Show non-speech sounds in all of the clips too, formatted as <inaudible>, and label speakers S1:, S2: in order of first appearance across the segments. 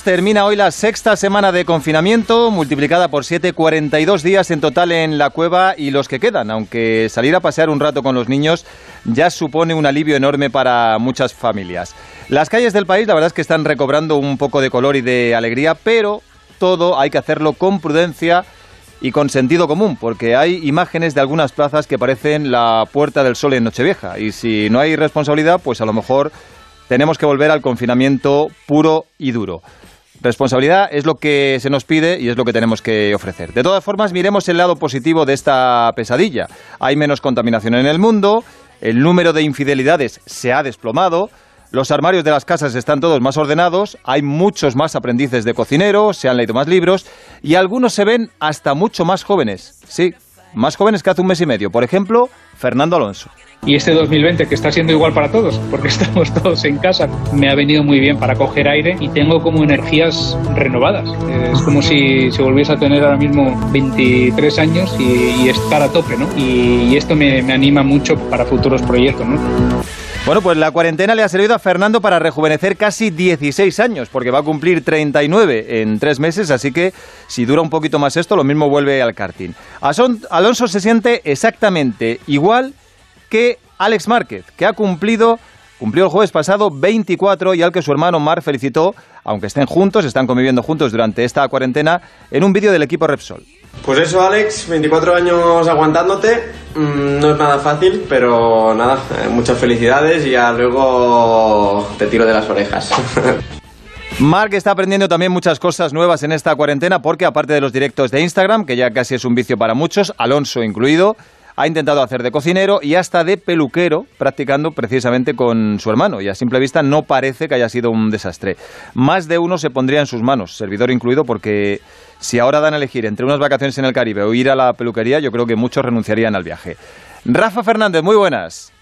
S1: termina hoy la sexta semana de confinamiento, multiplicada por 7, 42 días en total en la cueva y los que quedan, aunque salir a pasear un rato con los niños ya supone un alivio enorme para muchas familias. Las calles del país la verdad es que están recobrando un poco de color y de alegría, pero todo hay que hacerlo con prudencia y con sentido común, porque hay imágenes de algunas plazas que parecen la Puerta del Sol en Nochevieja, y si no hay responsabilidad, pues a lo mejor tenemos que volver al confinamiento puro y duro. Responsabilidad es lo que se nos pide y es lo que tenemos que ofrecer. De todas formas, miremos el lado positivo de esta pesadilla. Hay menos contaminación en el mundo, el número de infidelidades se ha desplomado, los armarios de las casas están todos más ordenados, hay muchos más aprendices de cocinero, se han leído más libros y algunos se ven hasta mucho más jóvenes. Sí, más jóvenes que hace un mes y medio. Por ejemplo, Fernando Alonso.
S2: Y este 2020, que está siendo igual para todos, porque <laughs> estamos todos en casa, me ha venido muy bien para coger aire y tengo como energías renovadas. Es como si se volviese a tener ahora mismo 23 años y, estar a tope, ¿no? Y, esto me, me, anima mucho para futuros proyectos, ¿no?
S1: Bueno, pues la cuarentena le ha servido a Fernando para rejuvenecer casi 16 años, porque va a cumplir 39 en tres meses, así que si dura un poquito más esto, lo mismo vuelve al karting. Alonso se siente exactamente igual que Alex Márquez, que ha cumplido, cumplió el jueves pasado 24 y al que su hermano Mar felicitó, aunque estén juntos, están conviviendo juntos durante esta cuarentena, en un vídeo del equipo Repsol.
S3: Pues eso, Alex, 24 años aguantándote, mm, no es nada fácil, pero nada, eh, muchas felicidades y ya luego te tiro de las orejas. <laughs>
S1: Mark está aprendiendo también muchas cosas nuevas en esta cuarentena porque aparte de los directos de Instagram, que ya casi es un vicio para muchos, Alonso incluido, ha intentado hacer de cocinero y hasta de peluquero, practicando precisamente con su hermano. Y a simple vista no parece que haya sido un desastre. Más de uno se pondría en sus manos, servidor incluido, porque si ahora dan a elegir entre unas vacaciones en el Caribe o ir a la peluquería, yo creo que muchos renunciarían al viaje. Rafa Fernández, muy buenas.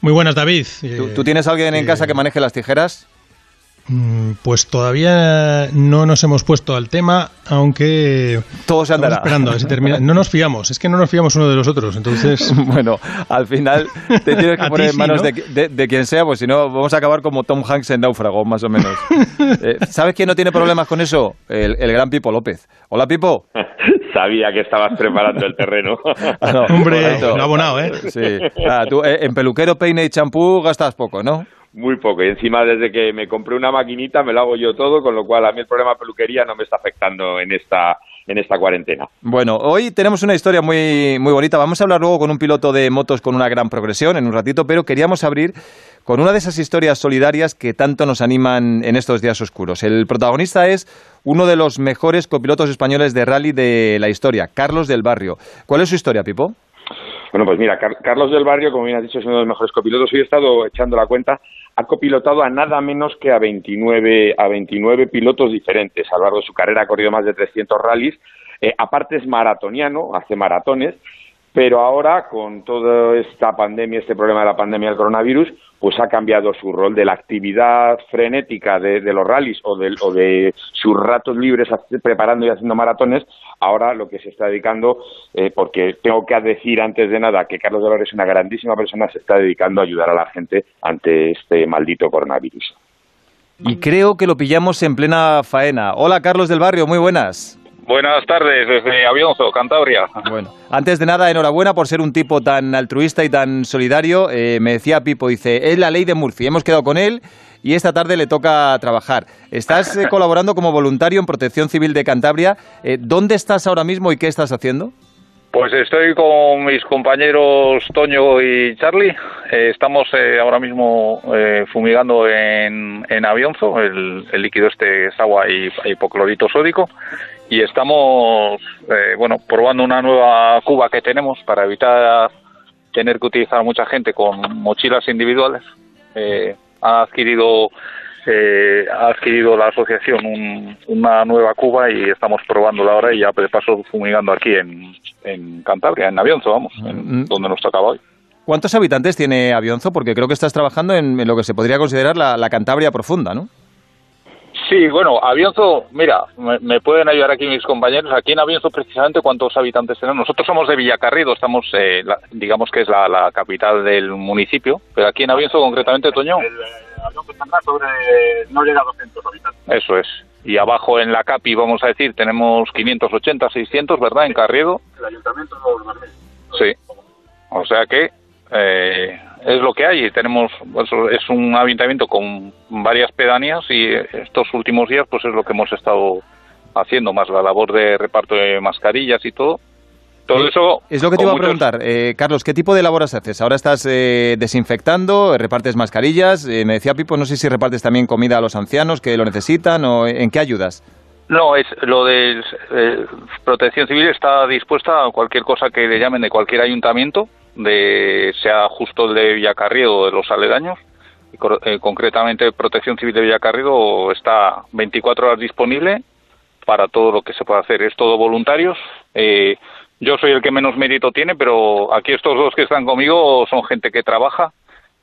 S4: Muy buenas, David.
S1: ¿Tú, tienes alguien en casa que maneje las tijeras?
S4: Mm, pues todavía no nos hemos puesto al tema, aunque
S1: todo se andará.
S4: esperando a termina. No nos fiamos, es que no nos fiamos uno de los otros, entonces. <laughs>
S1: bueno, al final te tienes que <laughs> poner en manos de, quien sea, pues si no vamos a acabar como Tom Hanks en Náufrago, más o menos. <laughs> Eh, ¿Sabes quién no tiene problemas con eso? El, gran Pipo López. Hola, Pipo.
S5: Sabía que estabas preparando el terreno.
S4: Ah, Hombre, lo abonado, ¿eh?
S1: Sí. Ah, tú eh, en peluquero, peine y champú gastas poco, ¿no?
S5: Muy poco. Y encima, desde que me compré una maquinita, me lo hago yo todo, con lo cual a mí el problema de peluquería no me está afectando en esta en esta cuarentena.
S1: Bueno, hoy tenemos una historia muy, muy bonita. Vamos a hablar luego con un piloto de motos con una gran progresión en un ratito, pero queríamos abrir con una de esas historias solidarias que tanto nos animan en estos días oscuros. El protagonista es uno de los mejores copilotos españoles de rally de la historia, Carlos del Barrio. ¿Cuál es su historia, Pipo?
S5: Bueno, pues mira, Carlos del Barrio, como bien has dicho, es uno de los mejores copilotos. Hoy he estado echando la cuenta, ha copilotado a nada menos que a 29, a 29 pilotos diferentes. A lo largo de su carrera ha corrido más de 300 rallies. Eh, aparte es maratoniano, hace maratones pero ahora con toda esta pandemia, este problema de la pandemia del coronavirus, pues ha cambiado su rol de la actividad frenética de, los rallies o de, o de, sus ratos libres preparando y haciendo maratones, ahora lo que se está dedicando, eh, porque tengo que decir antes de nada que Carlos Dolores es una grandísima persona, se está dedicando a ayudar a la gente ante este maldito coronavirus.
S1: Y creo que lo pillamos en plena faena. Hola Carlos del Barrio, muy buenas.
S6: Buenas tardes, desde Avionzo, Cantabria.
S1: Bueno, antes de nada, enhorabuena por ser un tipo tan altruista y tan solidario. Eh, me decía Pipo, dice, es la ley de Murphy. Hemos quedado con él y esta tarde le toca trabajar. Estás eh, colaborando como voluntario en Protección Civil de Cantabria. Eh, ¿Dónde estás ahora mismo y qué estás haciendo?
S6: Pues estoy con mis compañeros Toño y Charlie. estamos ahora mismo fumigando en, en Avionzo. El, líquido este es agua y hipoclorito sódico y estamos eh, bueno probando una nueva cuba que tenemos para evitar tener que utilizar mucha gente con mochilas individuales eh, ha adquirido eh, ha adquirido la asociación una nueva cuba y estamos probándola ahora y ya de paso fumigando aquí en, en Cantabria, en Avionzo, vamos, en, mm. donde nos tocaba hoy.
S1: ¿Cuántos habitantes tiene Avionzo? Porque creo que estás trabajando en, lo que se podría considerar la, la Cantabria profunda, ¿no?
S6: Sí, bueno, Avianzo, mira, me, pueden ayudar aquí mis compañeros. Aquí en Avianzo, precisamente, ¿cuántos habitantes tenemos? Nosotros somos de Villacarrido, estamos, eh, digamos que es la, capital del municipio, pero aquí en Avianzo, concretamente, Toño. El,
S7: está sobre, no llega a 200 habitantes.
S6: Eso es. Y abajo en la CAPI, vamos a decir, tenemos 580, 600, ¿verdad? En Carriedo.
S7: El ayuntamiento no
S6: Sí. O sea que eh, es lo que hay. Tenemos, pues, es un ayuntamiento con varias pedanías y estos últimos días pues es lo que hemos estado haciendo, más la labor de reparto de mascarillas y todo. Todo eh, eso.
S1: Es lo que te iba a preguntar, eh, Carlos, ¿qué tipo de labores haces? Ahora estás eh, desinfectando, repartes mascarillas. me decía Pipo, no sé si repartes también comida a los ancianos que lo necesitan o en qué ayudas.
S6: No, es lo de Protección Civil está dispuesta a cualquier cosa que le llamen de cualquier ayuntamiento de sea justo el de Villacarriedo o de los aledaños. Eh, concretamente, Protección Civil de Villacarriedo está 24 horas disponible para todo lo que se pueda hacer. Es todo voluntarios. Eh, yo soy el que menos mérito tiene, pero aquí estos dos que están conmigo son gente que trabaja,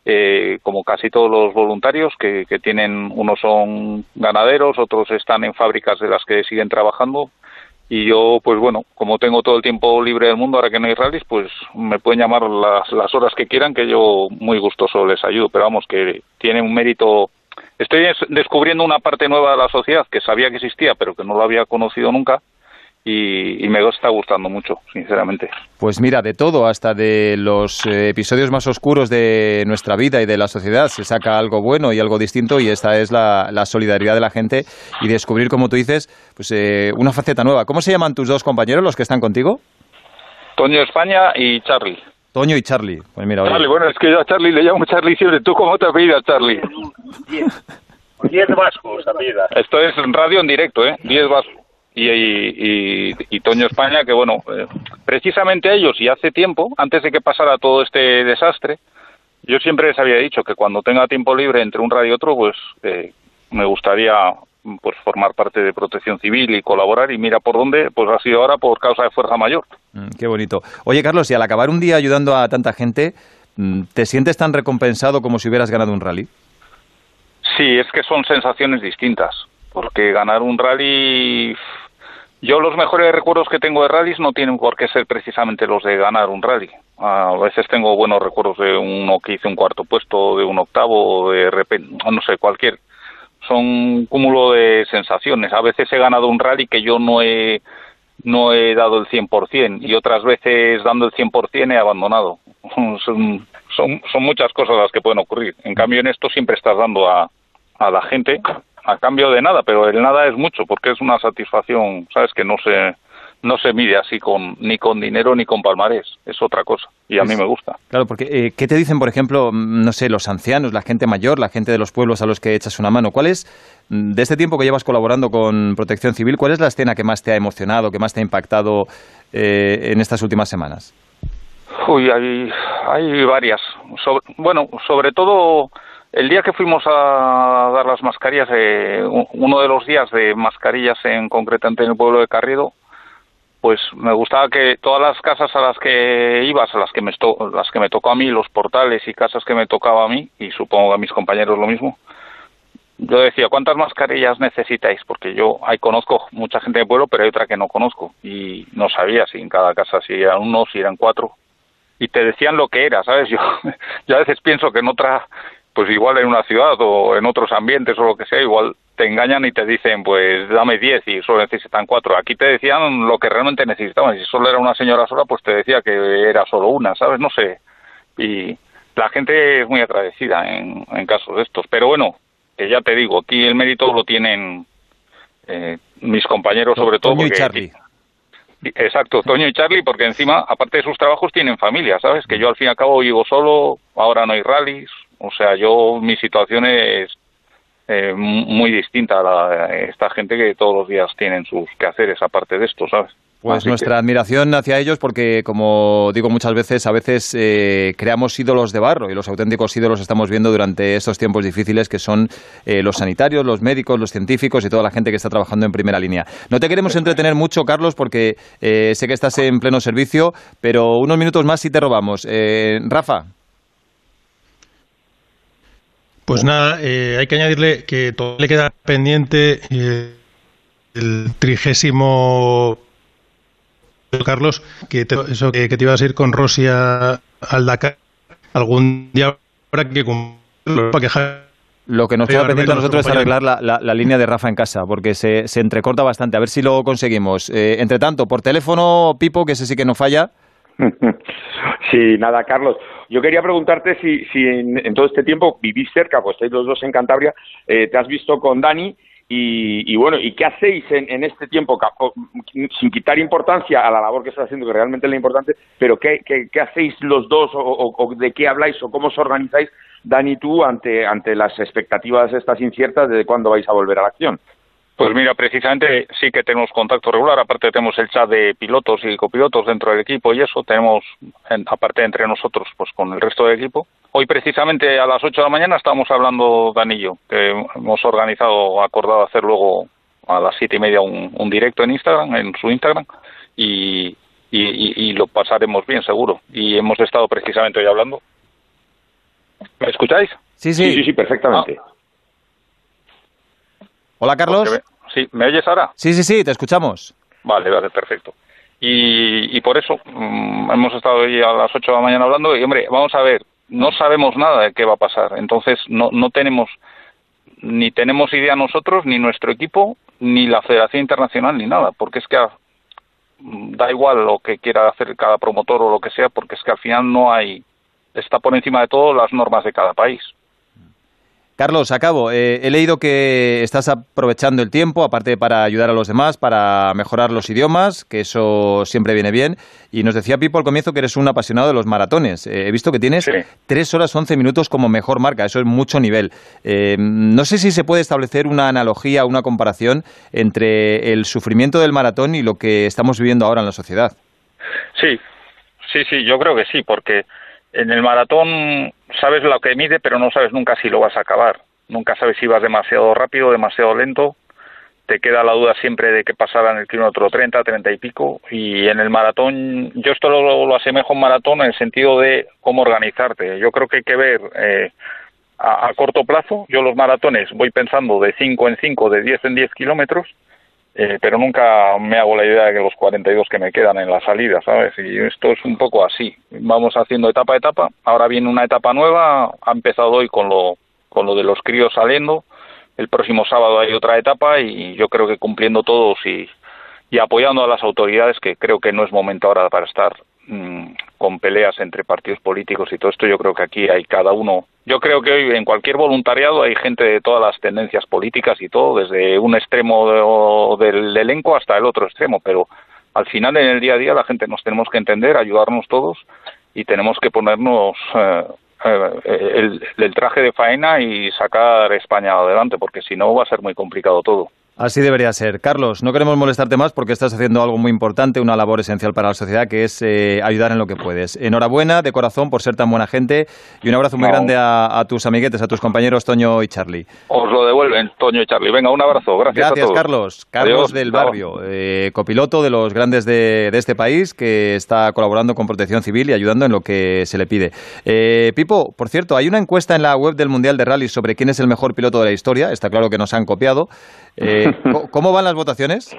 S6: eh, como casi todos los voluntarios, que, que tienen, unos son ganaderos, otros están en fábricas de las que siguen trabajando y yo pues bueno como tengo todo el tiempo libre del mundo ahora que no hay rallies pues me pueden llamar las, las horas que quieran que yo muy gustoso les ayudo. Pero vamos que tiene un mérito. Estoy descubriendo una parte nueva de la sociedad que sabía que existía pero que no lo había conocido nunca y, me está gustando mucho, sinceramente.
S1: Pues mira, de todo, hasta de los eh, episodios más oscuros de nuestra vida y de la sociedad, se saca algo bueno y algo distinto y esta es la, solidaridad de la gente y descubrir, como tú dices, pues eh, una faceta nueva. ¿Cómo se llaman tus dos compañeros, los que están contigo?
S6: Toño España y Charlie.
S1: Toño y Charlie. Pues mira,
S6: Charlie, bueno, es que yo a Charlie le llamo Charlie siempre. ¿Tú cómo te apellidas, Charlie?
S7: Diez. Diez vascos,
S6: Esto es radio en directo, ¿eh? Diez vascos y, y, Toño España, que bueno, eh, precisamente ellos y hace tiempo, antes de que pasara todo este desastre, yo siempre les había dicho que cuando tenga tiempo libre entre un radio y otro, pues eh, me gustaría pues formar parte de Protección Civil y colaborar y mira por dónde, pues ha sido ahora por causa de fuerza mayor.
S1: Mm, qué bonito. Oye Carlos, y al acabar un día ayudando a tanta gente, mm, ¿te sientes tan recompensado como si hubieras ganado un rally?
S6: Sí, es que son sensaciones distintas, porque ganar un rally yo los mejores recuerdos que tengo de rallies no tienen por qué ser precisamente los de ganar un rally. A veces tengo buenos recuerdos de uno que hice un cuarto puesto, de un octavo, de repente, no sé, cualquier. Son un cúmulo de sensaciones. A veces he ganado un rally que yo no he, no he dado el 100% y otras veces dando el 100% he abandonado. <laughs> Son, son, son muchas cosas las que pueden ocurrir. En cambio en esto siempre estás dando a, a la gente a cambio de nada, pero el nada es mucho porque es una satisfacción, sabes que no se no se mide así con ni con dinero ni con palmarés, es otra cosa y a mí me gusta.
S1: Claro, porque eh, ¿qué te dicen, por ejemplo, no sé, los ancianos, la gente mayor, la gente de los pueblos a los que echas una mano? ¿Cuál es de este tiempo que llevas colaborando con Protección Civil, cuál es la escena que más te ha emocionado, que más te ha impactado eh, en estas últimas semanas?
S6: Uy, hay, hay varias. bueno, sobre todo el día que fuimos a dar las mascarillas, eh, uno de los días de mascarillas en concretamente en el pueblo de Carriedo, pues me gustaba que todas las casas a las que ibas, a las que me, las que me tocó a mí, los portales y casas que me tocaba a mí, y supongo a mis compañeros lo mismo, yo decía, ¿cuántas mascarillas necesitáis? Porque yo ahí conozco mucha gente del pueblo, pero hay otra que no conozco, y no sabía si en cada casa si eran uno, si eran cuatro, y te decían lo que era, ¿sabes? <laughs> Yo, yo a veces pienso que en otra pues igual en una ciudad o en otros ambientes o lo que sea, igual te engañan y te dicen, pues dame 10 y solo necesitan 4. Aquí te decían lo que realmente necesitaban. Si solo era una señora sola, pues te decía que era solo una, ¿sabes? No sé. Y la gente es muy agradecida en, en casos de estos. Pero bueno, que ya te digo, aquí el mérito lo tienen eh, mis compañeros, sobre todo.
S1: Toño y Charlie.
S6: Exacto, Toño y Charlie, porque encima, aparte de sus trabajos, tienen familia, ¿sabes? Que yo al fin y al cabo vivo solo, ahora no hay rallies, o sea, yo, mi situación es eh, muy distinta a la, esta gente que todos los días tienen sus quehaceres aparte de esto, ¿sabes?
S1: Pues nuestra admiración hacia ellos porque, como digo muchas veces, a veces eh, creamos ídolos de barro y los auténticos ídolos estamos viendo durante estos tiempos difíciles que son eh, los sanitarios, los médicos, los científicos y toda la gente que está trabajando en primera línea. No te queremos entretener mucho, Carlos, porque sé que estás en pleno servicio, pero unos minutos más si te robamos. Rafa.
S4: Pues nada, eh, hay que añadirle que todo le queda pendiente eh, el trigésimo Carlos, que te, eso que, te ibas a ir con Rosia al Dakar algún día habrá que cumplirlo para quejar
S1: lo que nos queda pendiente a nosotros es arreglar la, la, línea de Rafa en casa, porque se, se entrecorta bastante. A ver si lo conseguimos. Eh, entre tanto, por teléfono, Pipo, que ese sí que no falla. <laughs>
S5: Sí, nada, Carlos. Yo quería preguntarte si, si en, todo este tiempo vivís cerca, pues estáis los dos en Cantabria, eh, te has visto con Dani y, bueno, ¿y qué hacéis en, este tiempo, sin quitar importancia a la labor que estás haciendo, que realmente es la importante, pero qué, qué, hacéis los dos o, de qué habláis o cómo os organizáis, Dani y tú, ante, ante las expectativas estas inciertas de cuándo vais a volver a la acción?
S6: Pues mira, precisamente sí que tenemos contacto regular, aparte tenemos el chat de pilotos y copilotos dentro del equipo y eso, tenemos, aparte entre nosotros, pues con el resto del equipo. Hoy precisamente a las 8 de la mañana estamos hablando Danillo, que hemos organizado, acordado hacer luego a las siete y media un, directo en Instagram, en su Instagram, y, y, lo pasaremos bien seguro. Y hemos estado precisamente hoy hablando. ¿Me escucháis?
S1: Sí, sí,
S5: sí, sí, perfectamente. Ah.
S1: Hola, Carlos.
S6: sí, ¿me oyes ahora?
S1: Sí, sí, sí, te escuchamos.
S6: Vale, vale, perfecto. Y, por eso mm, hemos estado hoy a las 8 de la mañana hablando y, hombre, vamos a ver, no sabemos nada de qué va a pasar. Entonces, no, no tenemos, ni tenemos idea nosotros, ni nuestro equipo, ni la Federación Internacional, ni nada, porque es que mm, da igual lo que quiera hacer cada promotor o lo que sea, porque es que al final no hay, está por encima de todo las normas de cada país.
S1: Carlos, acabo. Eh, he leído que estás aprovechando el tiempo, aparte para ayudar a los demás, para mejorar los idiomas, que eso siempre viene bien. Y nos decía Pipo al comienzo que eres un apasionado de los maratones. Eh, he visto que tienes tres horas 11 minutos como mejor marca. Eso es mucho nivel. Eh, no sé si se puede establecer una analogía, una comparación entre el sufrimiento del maratón y lo que estamos viviendo ahora en la sociedad.
S6: Sí, sí, sí, yo creo que sí, porque en el maratón sabes lo que mide, pero no sabes nunca si lo vas a acabar. Nunca sabes si vas demasiado rápido, demasiado lento. Te queda la duda siempre de qué pasará en el kilómetro 30, 30 y pico. Y en el maratón, yo esto lo, lo asemejo a un maratón en el sentido de cómo organizarte. Yo creo que hay que ver eh, a, a, corto plazo. Yo los maratones voy pensando de 5 en 5, de 10 en 10 kilómetros eh, pero nunca me hago la idea de que los 42 que me quedan en la salida, ¿sabes? Y esto es un poco así. Vamos haciendo etapa a etapa. Ahora viene una etapa nueva. Ha empezado hoy con lo, con lo de los críos saliendo. El próximo sábado hay otra etapa y yo creo que cumpliendo todos y, y apoyando a las autoridades, que creo que no es momento ahora para estar Mm, con peleas entre partidos políticos y todo esto, yo creo que aquí hay cada uno. Yo creo que hoy en cualquier voluntariado hay gente de todas las tendencias políticas y todo, desde un extremo del elenco hasta el otro extremo, pero al final en el día a día la gente nos tenemos que entender, ayudarnos todos y tenemos que ponernos eh, eh, el traje de faena y sacar España adelante, porque si no va a ser muy complicado todo.
S1: Así debería ser. Carlos, no queremos molestarte más porque estás haciendo algo muy importante, una labor esencial para la sociedad, que es eh, ayudar en lo que puedes. Enhorabuena de corazón por ser tan buena gente y un abrazo muy grande a, tus amiguetes, a tus compañeros Toño y Charlie.
S6: Os lo devuelven, Toño y Charlie. Venga, un abrazo. Gracias,
S1: Gracias Carlos. Carlos del Barrio, eh, copiloto de los grandes de, este país, que está colaborando con Protección Civil y ayudando en lo que se le pide. Eh, Pipo, por cierto, hay una encuesta en la web del Mundial de Rally sobre quién es el mejor piloto de la historia. Está claro que nos han copiado. ¿Cómo van las votaciones?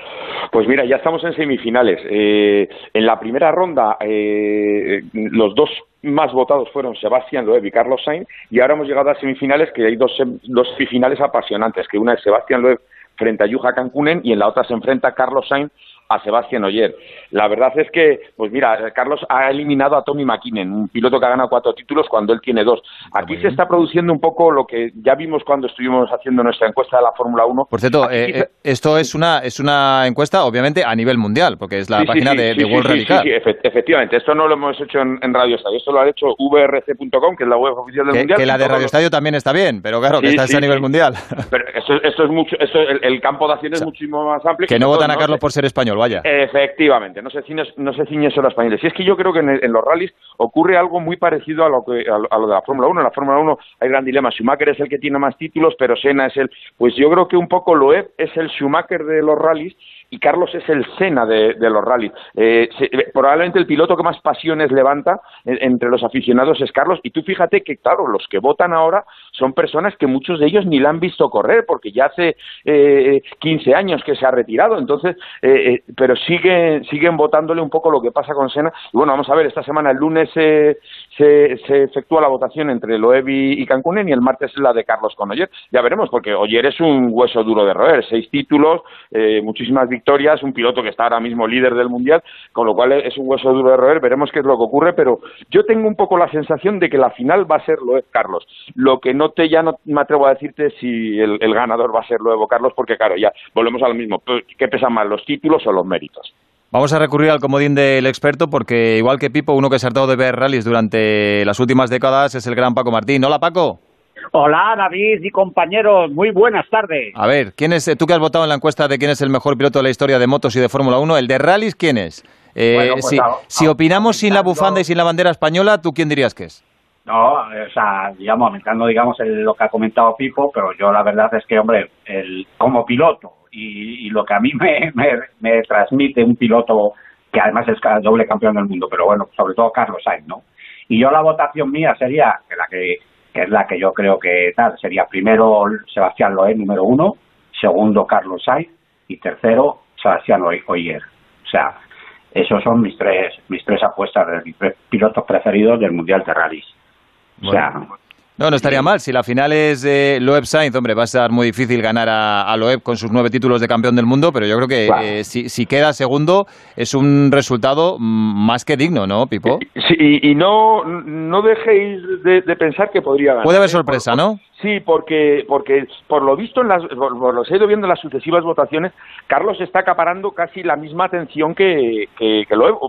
S5: Pues mira, ya estamos en semifinales. Eh, en la primera ronda, eh, los dos más votados fueron Sebastián Loeb y Carlos Sainz, y ahora hemos llegado a semifinales, que hay dos, dos semifinales apasionantes, que una es Sebastián Loeb frente a Yuja Cancunen y en la otra se enfrenta Carlos Sainz a Sebastián Oyer. La verdad es que, pues mira, Carlos ha eliminado a Tommy McKinnon, un piloto que ha ganado cuatro títulos cuando él tiene dos. Aquí se está produciendo un poco lo que ya vimos cuando estuvimos haciendo nuestra encuesta de la Fórmula 1.
S1: Por cierto, eh, eh, esto es una, es una encuesta, obviamente, a nivel mundial, porque es la página de, World Radical.
S5: Sí, efectivamente. Esto no lo hemos hecho en, Radio Estadio, esto lo ha hecho vrc.com, que es la web oficial del Mundial.
S1: Que la de Radio Estadio también está bien, pero claro, que está a nivel mundial.
S5: Pero esto, es mucho, esto, el, campo de acción es muchísimo más amplio.
S1: Que, no votan a Carlos por ser español,
S5: Efectivamente, no se ciñe, no se ciñe solo a españoles. Y es que yo creo que en, los rallies ocurre algo muy parecido a lo, que, a, lo de la Fórmula 1. En la Fórmula 1 hay gran dilema. Schumacher es el que tiene más títulos, pero Senna es el... Pues yo creo que un poco Loeb es el Schumacher de los rallies y Carlos es el Sena de, los rallies. Eh, eh, probablemente el piloto que más pasiones levanta entre los aficionados es Carlos. Y tú fíjate que, claro, los que votan ahora son personas que muchos de ellos ni la han visto correr, porque ya hace eh, 15 años que se ha retirado. Entonces, eh, pero siguen, siguen votándole un poco lo que pasa con Sena. Y bueno, vamos a ver, esta semana, el lunes se, se, efectúa la votación entre Loeb y, Cancunen y el martes es la de Carlos con Oyer. Ya veremos, porque Oyer es un hueso duro de roer. Seis títulos, muchísimas victorias, un piloto que está ahora mismo líder del mundial, con lo cual es un hueso duro de roer, veremos qué es lo que ocurre, pero yo tengo un poco la sensación de que la final va a ser Loeb Carlos. Lo que no te ya no me atrevo a decirte si el, ganador va a ser Loeb Carlos, porque claro, ya volvemos a lo mismo. ¿Qué pesan más, los títulos o los méritos?
S1: Vamos a recurrir al comodín del experto porque igual que Pipo, uno que se ha tratado de ver rallies durante las últimas décadas es el gran Paco Martín. Hola Paco.
S8: Hola David y compañeros, muy buenas tardes.
S1: A ver, ¿quién es, tú que has votado en la encuesta de quién es el mejor piloto de la historia de motos y de Fórmula 1, el de rallies, ¿quién es? Eh, pues si, opinamos sin la bufanda y sin la bandera española, ¿tú quién dirías que es?
S8: No, o sea, digamos, aumentando digamos lo que ha comentado Pipo, pero yo la verdad es que, hombre, el, como piloto y, lo que a mí <laughs> me, me, transmite un piloto que además es doble campeón del mundo, pero bueno, sobre todo Carlos Sainz, ¿no? Y yo la votación mía sería la que que es la que yo creo que tal, sería primero Sebastián Loé, número uno, segundo Carlos Sainz y tercero Sebastián Oyer. O sea, esos son mis tres, mis tres apuestas de mis pilotos preferidos del Mundial de Rallys. O sea,
S1: no, no estaría mal. Si la final es de Loeb Sainz, hombre, va a ser muy difícil ganar a, Loeb con sus nueve títulos de campeón del mundo, pero yo creo que eh, si, queda segundo es un resultado más que digno, ¿no, Pipo?
S5: Sí, y, no, no dejéis de, pensar que podría ganar.
S1: Puede haber ¿eh? sorpresa, ¿no?
S5: Sí, porque, porque por lo visto, en las, por, lo que he ido viendo en las sucesivas votaciones, Carlos está acaparando casi la misma atención que, que, lo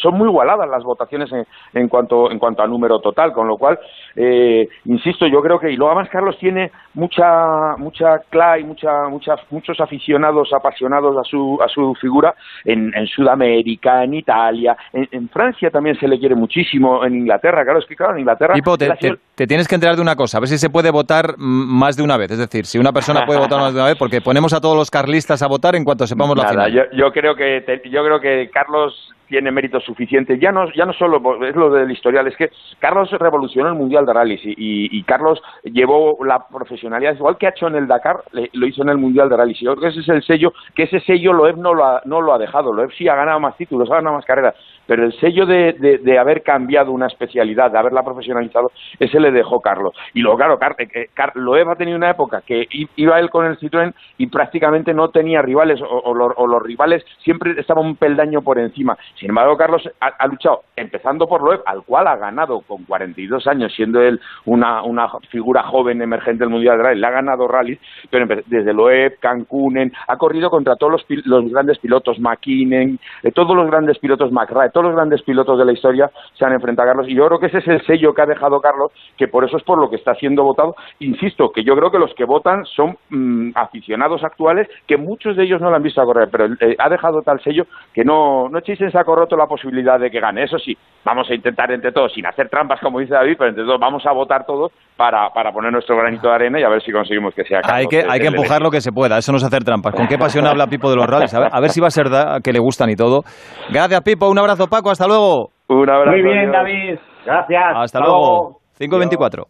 S5: Son muy igualadas las votaciones en, en, cuanto, en cuanto a número total, con lo cual, eh, insisto, yo creo que, y luego además Carlos tiene mucha, mucha clay, mucha, mucha, muchos aficionados apasionados a su, a su figura en, en Sudamérica, en Italia, en, Francia también se le quiere muchísimo, en Inglaterra, claro, es que claro, en Inglaterra...
S1: te, te tienes que enterar de una cosa, a ver si se puede votar votar más de una vez. Es decir, si una persona puede votar más de una vez, porque ponemos a todos los carlistas a votar en cuanto sepamos la final.
S5: Yo, yo creo que yo creo que Carlos tiene méritos suficientes. Ya no, ya no solo es lo del historial, es que Carlos revolucionó el Mundial de Rallys y, Carlos llevó la profesionalidad, igual que ha hecho en el Dakar, lo hizo en el Mundial de Rallys. Y yo creo que ese es el sello, que ese sello Loeb no lo ha, no lo ha dejado. Loeb sí ha ganado más títulos, ha ganado más carreras, pero el sello de, de, haber cambiado una especialidad, de haberla profesionalizado, ese le dejó Carlos. Y luego, claro, Car, eh, eh, Loeb ha tenido una época que iba él con el Citroën y prácticamente no tenía rivales, o, los rivales siempre estaban un peldaño por encima. Sin embargo, Carlos ha, luchado, empezando por Loeb, al cual ha ganado con 42 años, siendo él una, una figura joven emergente del Mundial de Rally, le ha ganado rallies, pero desde Loeb, Cancunen, ha corrido contra todos los, los grandes pilotos, McKinnon, eh, todos los grandes pilotos, McRae, todos los grandes pilotos de la historia se han enfrentado a Carlos, y yo creo que ese es el sello que ha dejado Carlos, que por eso es por lo que está siendo votado. Insisto, que yo creo que los que votan son mm, aficionados actuales, que muchos de ellos no lo han visto a correr, pero eh, ha dejado tal sello que no, no echéis en roto la posibilidad de que gane. Eso sí, vamos a intentar entre todos, sin hacer trampas, como dice David, pero entre todos vamos a votar todos para, para poner nuestro granito de arena y a ver si conseguimos que sea
S1: Hay que, hay que empujar lo que se pueda, eso no es hacer trampas. ¿Con qué pasión habla Pipo de los rallies? A ver, si va a ser que le gustan y todo. Gracias, Pipo. Un abrazo, Paco. Hasta luego.
S5: Un abrazo.
S8: Muy bien, David. Gracias.
S1: Hasta, luego. 5.24.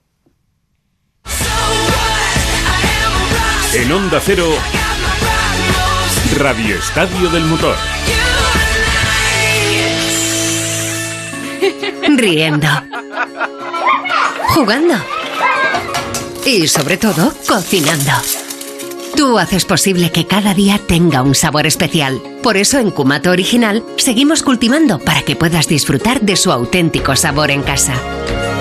S9: En Onda Cero, Radio Estadio del Motor.
S10: Riendo, jugando y sobre todo cocinando. Tú haces posible que cada día tenga un sabor especial. Por eso en Cumato Original seguimos cultivando para que puedas disfrutar de su auténtico sabor en casa.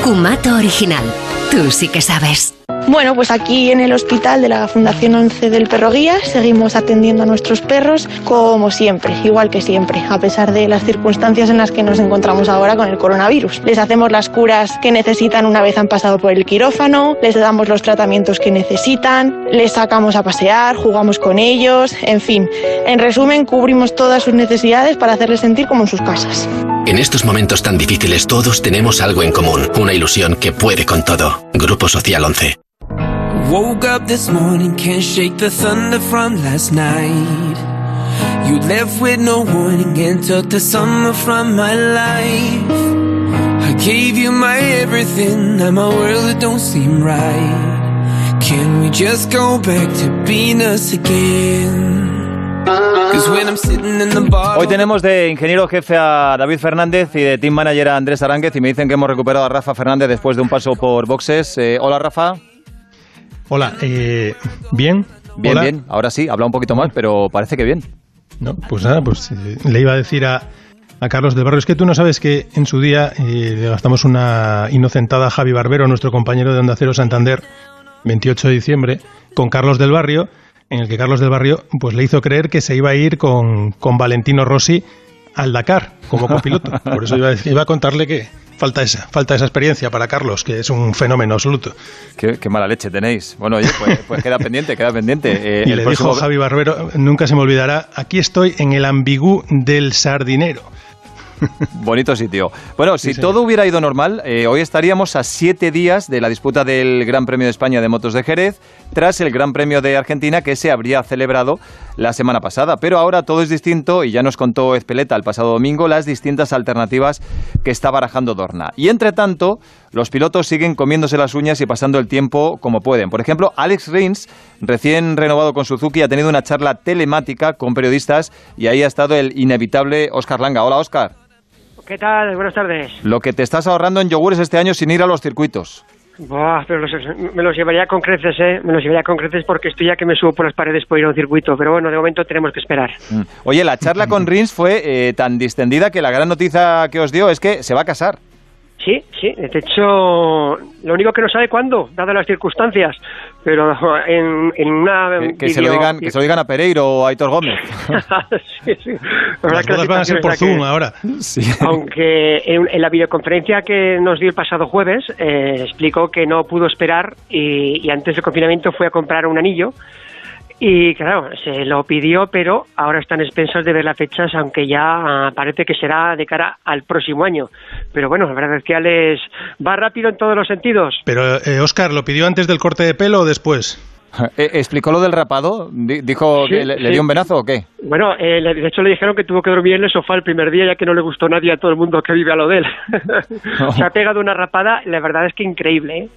S10: Cumato Original. Tú sí que sabes.
S11: Bueno, pues aquí en el hospital de la Fundación 11 del Perro Guía seguimos atendiendo a nuestros perros como siempre, igual que siempre, a pesar de las circunstancias en las que nos encontramos ahora con el coronavirus. Les hacemos las curas que necesitan una vez han pasado por el quirófano, les damos los tratamientos que necesitan, les sacamos a pasear, jugamos con ellos, en fin. En resumen, cubrimos todas sus necesidades para hacerles sentir como en sus casas.
S12: En estos momentos tan difíciles todos tenemos algo en común, una ilusión que puede con todo. Grupo Social 11.
S13: Woke up this morning, can't shake the thunder from last night. You left with no warning and took the summer from my life. I gave you my everything, now my world it don't seem right. Can we just go back to being us again?
S1: Hoy tenemos de ingeniero jefe a David Fernández y de team manager a Andrés Aránguez y me dicen que hemos recuperado a Rafa Fernández después de un paso por boxes. Eh, hola Rafa.
S4: Hola, eh, ¿bien?
S1: Bien,
S4: Hola.
S1: bien. Ahora sí, habla un poquito más, pero parece que bien.
S4: No, pues nada, pues eh, le iba a decir a, a Carlos del Barrio, es que tú no sabes que en su día eh, le gastamos una inocentada a Javi Barbero, nuestro compañero de Onda Cero Santander, 28 de diciembre, con Carlos del Barrio, en el que Carlos del Barrio pues le hizo creer que se iba a ir con, con Valentino Rossi al Dakar como copiloto. <laughs> Por eso iba a, decir- iba a contarle que falta esa, falta esa experiencia para Carlos, que es un fenómeno absoluto.
S1: Qué, qué mala leche tenéis. Bueno, oye, pues, pues queda pendiente, queda pendiente. <laughs> Eh,
S4: Y
S1: el
S4: le
S1: próximo-
S4: dijo Javi Barbero, nunca se me olvidará, aquí estoy en el ambigú del sardinero. <laughs>
S1: Bonito sitio. Bueno, si todo hubiera ido normal, eh, hoy estaríamos a siete días de la disputa del Gran Premio de España de Motos de Jerez, tras el Gran Premio de Argentina que se habría celebrado la semana pasada. Pero ahora todo es distinto y ya nos contó Espeleta el pasado domingo las distintas alternativas que está barajando Dorna. Y entre tanto, los pilotos siguen comiéndose las uñas y pasando el tiempo como pueden. Por ejemplo, Alex Rins, recién renovado con Suzuki, ha tenido una charla telemática con periodistas y ahí ha estado el inevitable Oscar Langa. Hola, Oscar.
S14: ¿Qué tal? Buenas tardes.
S1: Lo que te estás ahorrando en yogures este año sin ir a los circuitos.
S14: Buah, pero los- me los llevaría con creces, ¿eh? Me los llevaría con creces porque estoy ya que me subo por las paredes por ir a un circuito. Pero bueno, de momento tenemos que esperar.
S1: Mm. Oye, la charla con <laughs> Rins fue eh, tan distendida que la gran noticia que os dio es que se va a casar.
S14: Sí, sí. De hecho, lo único que no sabe cuándo, dadas las circunstancias. Pero <laughs> en, en una.
S1: Que, que se lo digan, que se lo digan a Pereiro o a Aitor Gómez. <laughs>
S14: sí, sí.
S4: Las bodas van a ser por
S14: que-
S4: Zoom ahora.
S14: Aunque en, en la videoconferencia que nos dio el pasado jueves eh, explicó que no pudo esperar y, y antes del confinamiento fue a comprar un anillo y claro, se lo pidió, pero ahora están expensas de ver las fechas, aunque ya ah, parece que será de cara al próximo año. Pero bueno, la verdad es que Alex va rápido en todos los sentidos.
S4: Pero, eh, Oscar, ¿lo pidió antes del corte de pelo o después? <laughs>
S1: Eh, ¿Explicó lo del rapado? Di- ¿Dijo
S14: Sí,
S1: que le, dio un venazo o qué?
S14: Bueno, eh, le- de hecho le dijeron que tuvo que dormir en el sofá el primer día ya que no le gustó nadie a todo el mundo que vive a lo de él. <laughs> Se ha pegado una rapada, la verdad es que increíble, ¿eh?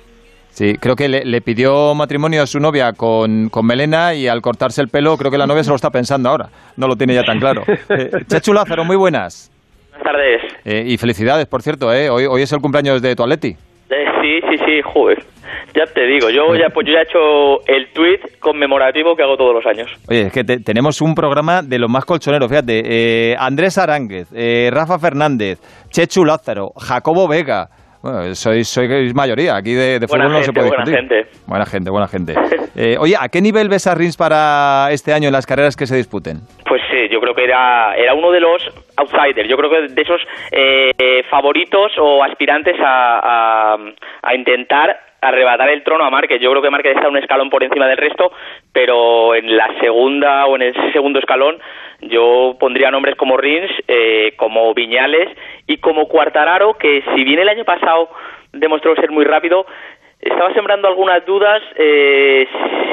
S1: Sí, creo que le, le pidió matrimonio a su novia con, con Melena y al cortarse el pelo creo que la novia se lo está pensando ahora. No lo tiene ya tan claro. <laughs> Eh, Chechu Lázaro, muy buenas.
S15: Buenas tardes.
S1: Eh, y felicidades, por cierto, ¿eh? hoy, hoy es el cumpleaños de tu Atleti.
S15: Eh, sí, sí, sí, joder. Ya te digo, yo ya, pues yo ya he hecho el tweet conmemorativo que hago todos los años.
S1: Oye, es que te- tenemos un programa de los más colchoneros, fíjate. eh, Andrés Aránguez, eh, Rafa Fernández, Chechu Lázaro, Jacobo Vega. Bueno, sois, sois mayoría, aquí de, de
S15: Buena
S1: fútbol no se puede
S15: buena
S1: discutir.
S15: gente.
S1: Buena gente, buena gente. <laughs> Eh, oye, ¿a qué nivel ves a Rins para este año en las carreras que se disputen?
S15: Pues sí, yo creo que era, era uno de los outsiders, yo creo que de esos eh, eh, favoritos o aspirantes a, a, a intentar arrebatar el trono a Márquez. Yo creo que Márquez está un escalón por encima del resto, pero en la segunda o en el segundo escalón yo pondría nombres como Rins, eh, como Viñales y como Cuartararo, que si bien el año pasado demostró ser muy rápido, estaba sembrando algunas dudas eh,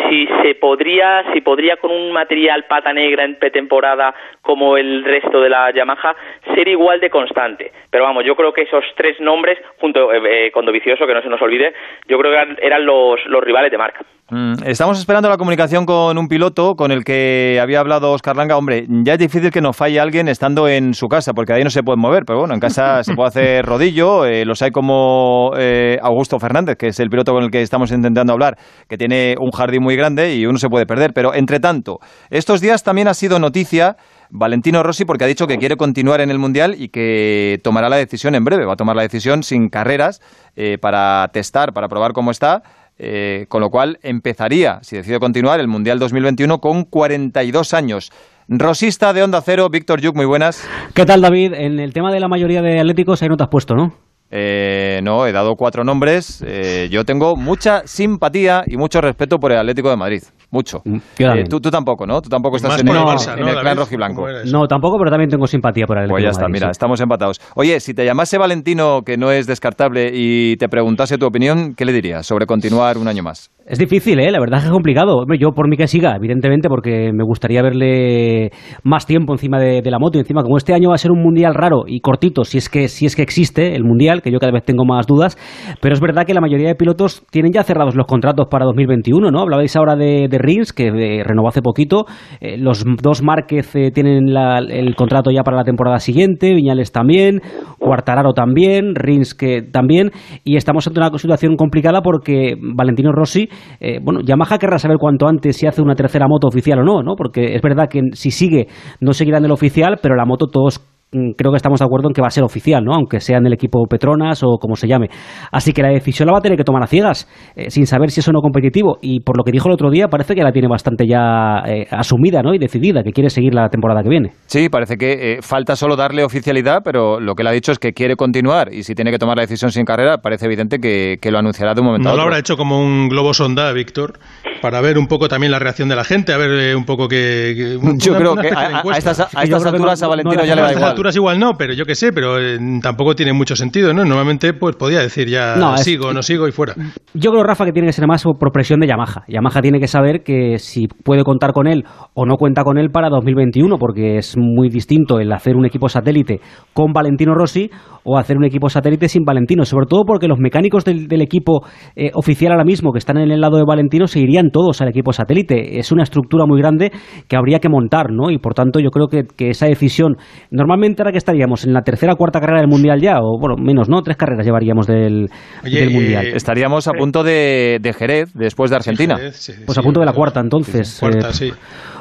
S15: si se podría, si podría con un material pata negra en pretemporada como el resto de la Yamaha ser igual de constante. Pero vamos, yo creo que esos tres nombres, junto eh, eh, con Dovicioso, que no se nos olvide, yo creo que eran, eran los, los rivales de marca.
S1: Mm, Estamos esperando la comunicación con un piloto con el que había hablado Oscar Langa. Hombre, ya es difícil que nos falle alguien estando en su casa, porque ahí no se puede mover, pero bueno, en casa <laughs> se puede hacer rodillo. eh, los hay como eh, Augusto Fernández, que es el piloto con el que estamos intentando hablar, que tiene un jardín muy grande y uno se puede perder. Pero entre tanto, estos días también ha sido noticia. Valentino Rossi porque ha dicho que quiere continuar en el Mundial y que tomará la decisión en breve. Va a tomar la decisión sin carreras eh, para testar, para probar cómo está eh, con lo cual empezaría, si decide continuar, el Mundial 2021 con 42 años. Rosista de Onda Cero, Víctor Yuk, muy buenas.
S16: ¿Qué tal, David? En el tema de la mayoría de atléticos ahí no te has puesto, ¿no?
S1: Eh, no, he dado cuatro nombres. Eh, yo tengo mucha simpatía y mucho respeto por el Atlético de Madrid. Mucho.
S16: Mm,
S1: Eh, tú, tú tampoco, ¿no? Tú tampoco estás en, el,
S4: Barça,
S1: en
S4: ¿no,
S1: el clan rojiblanco.
S16: No, tampoco, pero también tengo simpatía por el Atlético
S1: Pues ya
S16: de
S1: está,
S16: Madrid,
S1: mira,
S16: sí.
S1: estamos empatados. Oye, si te llamase Valentino, que no es descartable, y te preguntase tu opinión, ¿qué le dirías sobre continuar un año más?
S16: Es difícil, ¿eh? La verdad es que es complicado. Yo por mí que siga, evidentemente, porque me gustaría verle más tiempo encima de, la moto. Encima, como este año va a ser un mundial raro y cortito, si es que si es que existe el mundial, que yo cada vez tengo más dudas. Pero es verdad que la mayoría de pilotos tienen ya cerrados los contratos para 2021, ¿no? Hablabais ahora de, de Rins, que eh, renovó hace poquito. Eh, los dos Márquez eh, tienen la- el contrato ya para la temporada siguiente. Viñales también. Cuartararo también. Rins que también. Y estamos ante una situación complicada porque Valentino Rossi eh, bueno, Yamaha querrá saber cuanto antes si hace una tercera moto oficial o no, ¿no? Porque es verdad que si sigue no seguirá en el oficial, pero la moto todos creo que estamos de acuerdo en que va a ser oficial, ¿no? Aunque sea en el equipo Petronas o como se llame. Así que la decisión la va a tener que tomar a ciegas, eh, sin saber si es o no competitivo. Y por lo que dijo el otro día, parece que la tiene bastante ya eh, asumida, ¿no? Y decidida, que quiere seguir la temporada que viene.
S1: Sí, parece que eh, falta solo darle oficialidad, pero lo que él ha dicho es que quiere continuar y si tiene que tomar la decisión sin carrera, parece evidente que, que lo anunciará de un momento
S4: No
S1: a
S4: lo
S1: otro.
S4: habrá hecho como un globo sonda, Víctor, para ver un poco también la reacción de la gente, a ver eh, un poco que... que-
S1: Yo
S4: una-
S1: creo
S4: una
S1: que a, a- a estas, a
S4: Es
S1: estas alturas
S4: no-
S1: a
S4: no
S1: Valentino
S4: le
S1: ya le
S4: a
S1: da
S4: estas
S1: igual.
S4: alturas igual no, pero yo qué sé, pero eh, tampoco tiene mucho sentido, ¿no? Normalmente pues podía decir ya
S16: No, es-
S4: sigo, no sigo y fuera.
S16: Yo creo, Rafa, que tiene que ser más por presión de Yamaha. Yamaha tiene que saber que si puede contar con él o no cuenta con él para 2021, porque es muy distinto el hacer un equipo satélite con Valentino Rossi o hacer un equipo satélite sin Valentino. Sobre todo porque los mecánicos del, del equipo eh, oficial ahora mismo que están en el lado de Valentino se irían todos al equipo satélite. Es una estructura muy grande que habría que montar, ¿no? Y por tanto, yo creo que, que esa decisión. Normalmente, ahora que estaríamos en la tercera o cuarta carrera del mundial ya, o bueno, menos, ¿no? Tres carreras llevaríamos del, del mundial.
S1: Estaríamos a punto de, de Jerez después de Argentina.
S16: Pues a punto de la cuarta, entonces.
S1: Cuarta,
S16: Eh,
S1: sí.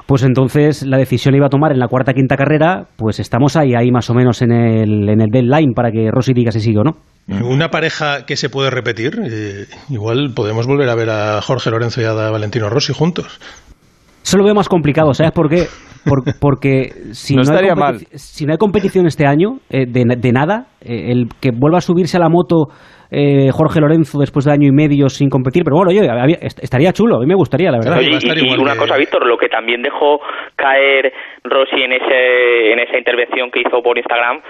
S16: Pues entonces la decisión la iba a tomar en la cuarta quinta carrera, pues estamos ahí, ahí más o menos en el, en el deadline para que Rossi diga si sigue o no.
S4: Una pareja que se puede repetir, eh, igual podemos volver a ver a Jorge Lorenzo y a Valentino Rossi juntos.
S16: Eso lo veo más complicado, ¿sabes por qué? Por- porque si
S1: No
S16: no, hay
S1: estaría
S16: competi-
S1: mal.
S16: si no hay competición este año, eh, de, de nada, eh, el que vuelva a subirse a la moto eh, Jorge Lorenzo después de año y medio sin competir, pero bueno, est- estaría chulo, a mí me gustaría, la verdad.
S15: Oye, y, y una cosa, Víctor, lo que también dejó caer Rossi en, ese, en esa intervención que hizo por Instagram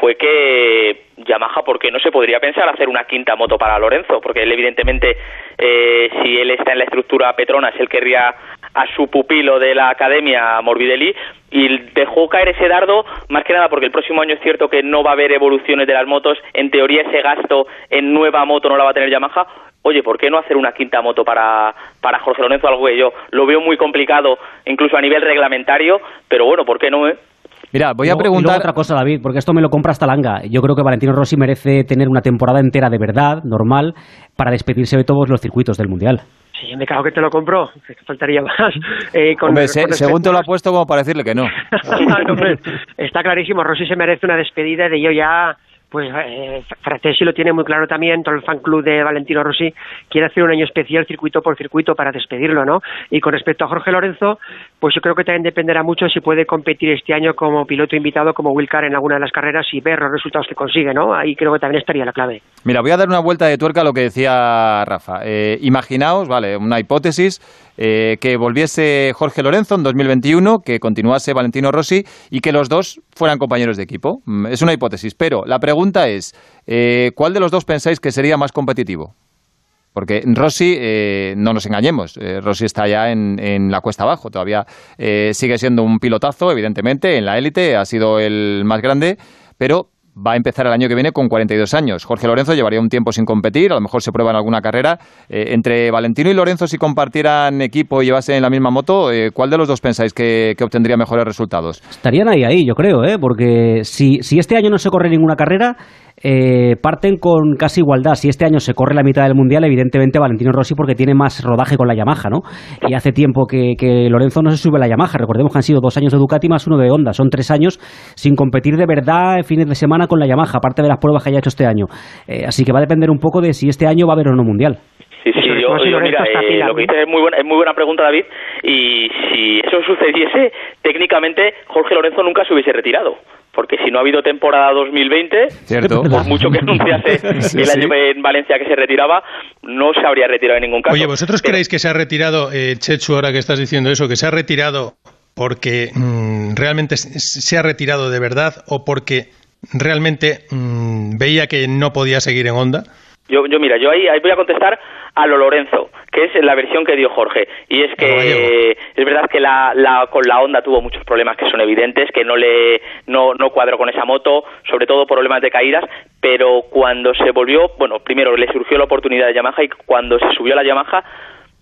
S15: fue que Yamaha, ¿por qué no se podría pensar hacer una quinta moto para Lorenzo? Porque él, evidentemente, eh, si él está en la estructura Petronas, él querría a su pupilo de la academia, Morbidelli, y dejó caer ese dardo más que nada porque el próximo año es cierto que no va a haber evoluciones de las motos, en teoría ese gasto en nueva moto no la va a tener Yamaha, oye, ¿por qué no hacer una quinta moto para, para Jorge Lorenzo? Algo que yo lo veo muy complicado, incluso a nivel reglamentario, pero bueno, ¿por qué no? Eh?
S1: Mira, voy a preguntar.
S16: otra cosa, David, porque esto me lo compra hasta Langa. Yo creo que Valentino Rossi merece tener una temporada entera de verdad, normal, para despedirse de todos los circuitos del Mundial.
S14: Sí, me cago que te lo compro, faltaría más. <laughs> Eh, con-
S1: Hombre, se-
S14: con
S1: según te lo ha puesto como para decirle que no. <laughs>
S14: Hombre, está clarísimo, Rossi se merece una despedida de yo ya, pues eh, Fratesi lo tiene muy claro también, todo el fan club de Valentino Rossi quiere hacer un año especial circuito por circuito para despedirlo, ¿no? Y con respecto a Jorge Lorenzo, pues yo creo que también dependerá mucho si puede competir este año como piloto invitado como Wilcar en alguna de las carreras y ver los resultados que consigue, ¿no? Ahí creo que también estaría la clave.
S1: Mira, voy a dar una vuelta de tuerca a lo que decía Rafa. Eh, imaginaos, vale, una hipótesis, eh, que volviese Jorge Lorenzo en 2021, que continuase Valentino Rossi y que los dos fueran compañeros de equipo. Mm, Es una hipótesis, pero la pregunta es, eh, ¿cuál de los dos pensáis que sería más competitivo? Porque Rossi, eh, no nos engañemos, Rossi está ya en, la cuesta abajo, todavía sigue siendo un pilotazo, evidentemente, en la élite, ha sido el más grande, pero va a empezar el año que viene con 42 años. Jorge Lorenzo llevaría un tiempo sin competir, a lo mejor se prueba en alguna carrera. Eh, entre Valentino y Lorenzo, si compartieran equipo y llevasen la misma moto, eh, ¿cuál de los dos pensáis que, que obtendría mejores resultados?
S16: Estarían ahí, ahí, yo creo, ¿eh? porque si, si este año no se corre ninguna carrera, eh, parten con casi igualdad. Si este año se corre la mitad del mundial, evidentemente Valentino Rossi porque tiene más rodaje con la Yamaha, ¿no? Y hace tiempo que, que Lorenzo no se sube a la Yamaha. Recordemos que han sido dos años de Ducati más uno de Honda. Son tres años sin competir de verdad en fines de semana con la Yamaha, aparte de las pruebas que haya hecho este año. Eh, así que va a depender un poco de si este año va a haber o no mundial.
S15: Sí, sí, yo, mira, eh, lo que dices es muy buena, es muy buena pregunta, David, y si eso sucediese, técnicamente Jorge Lorenzo nunca se hubiese retirado. Porque si no ha habido temporada 2020,
S1: Cierto.
S15: por mucho que anunciase <laughs>
S1: Sí,
S15: el
S1: sí.
S15: año en Valencia que se retiraba, no se habría retirado en ningún caso.
S4: Oye, ¿vosotros creéis que se ha retirado, eh, Chechu, ahora que estás diciendo eso, que se ha retirado porque mm, realmente se- se ha retirado de verdad o porque realmente mm, veía que no podía seguir en onda?
S15: Yo, yo mira, yo ahí, ahí voy a contestar a lo Lorenzo, que es la versión que dio Jorge. Y es que es verdad que la, la- con la Honda tuvo muchos problemas que son evidentes, que no le no, no cuadró con esa moto, sobre todo problemas de caídas, pero cuando se volvió, bueno, primero le surgió la oportunidad de Yamaha y cuando se subió a la Yamaha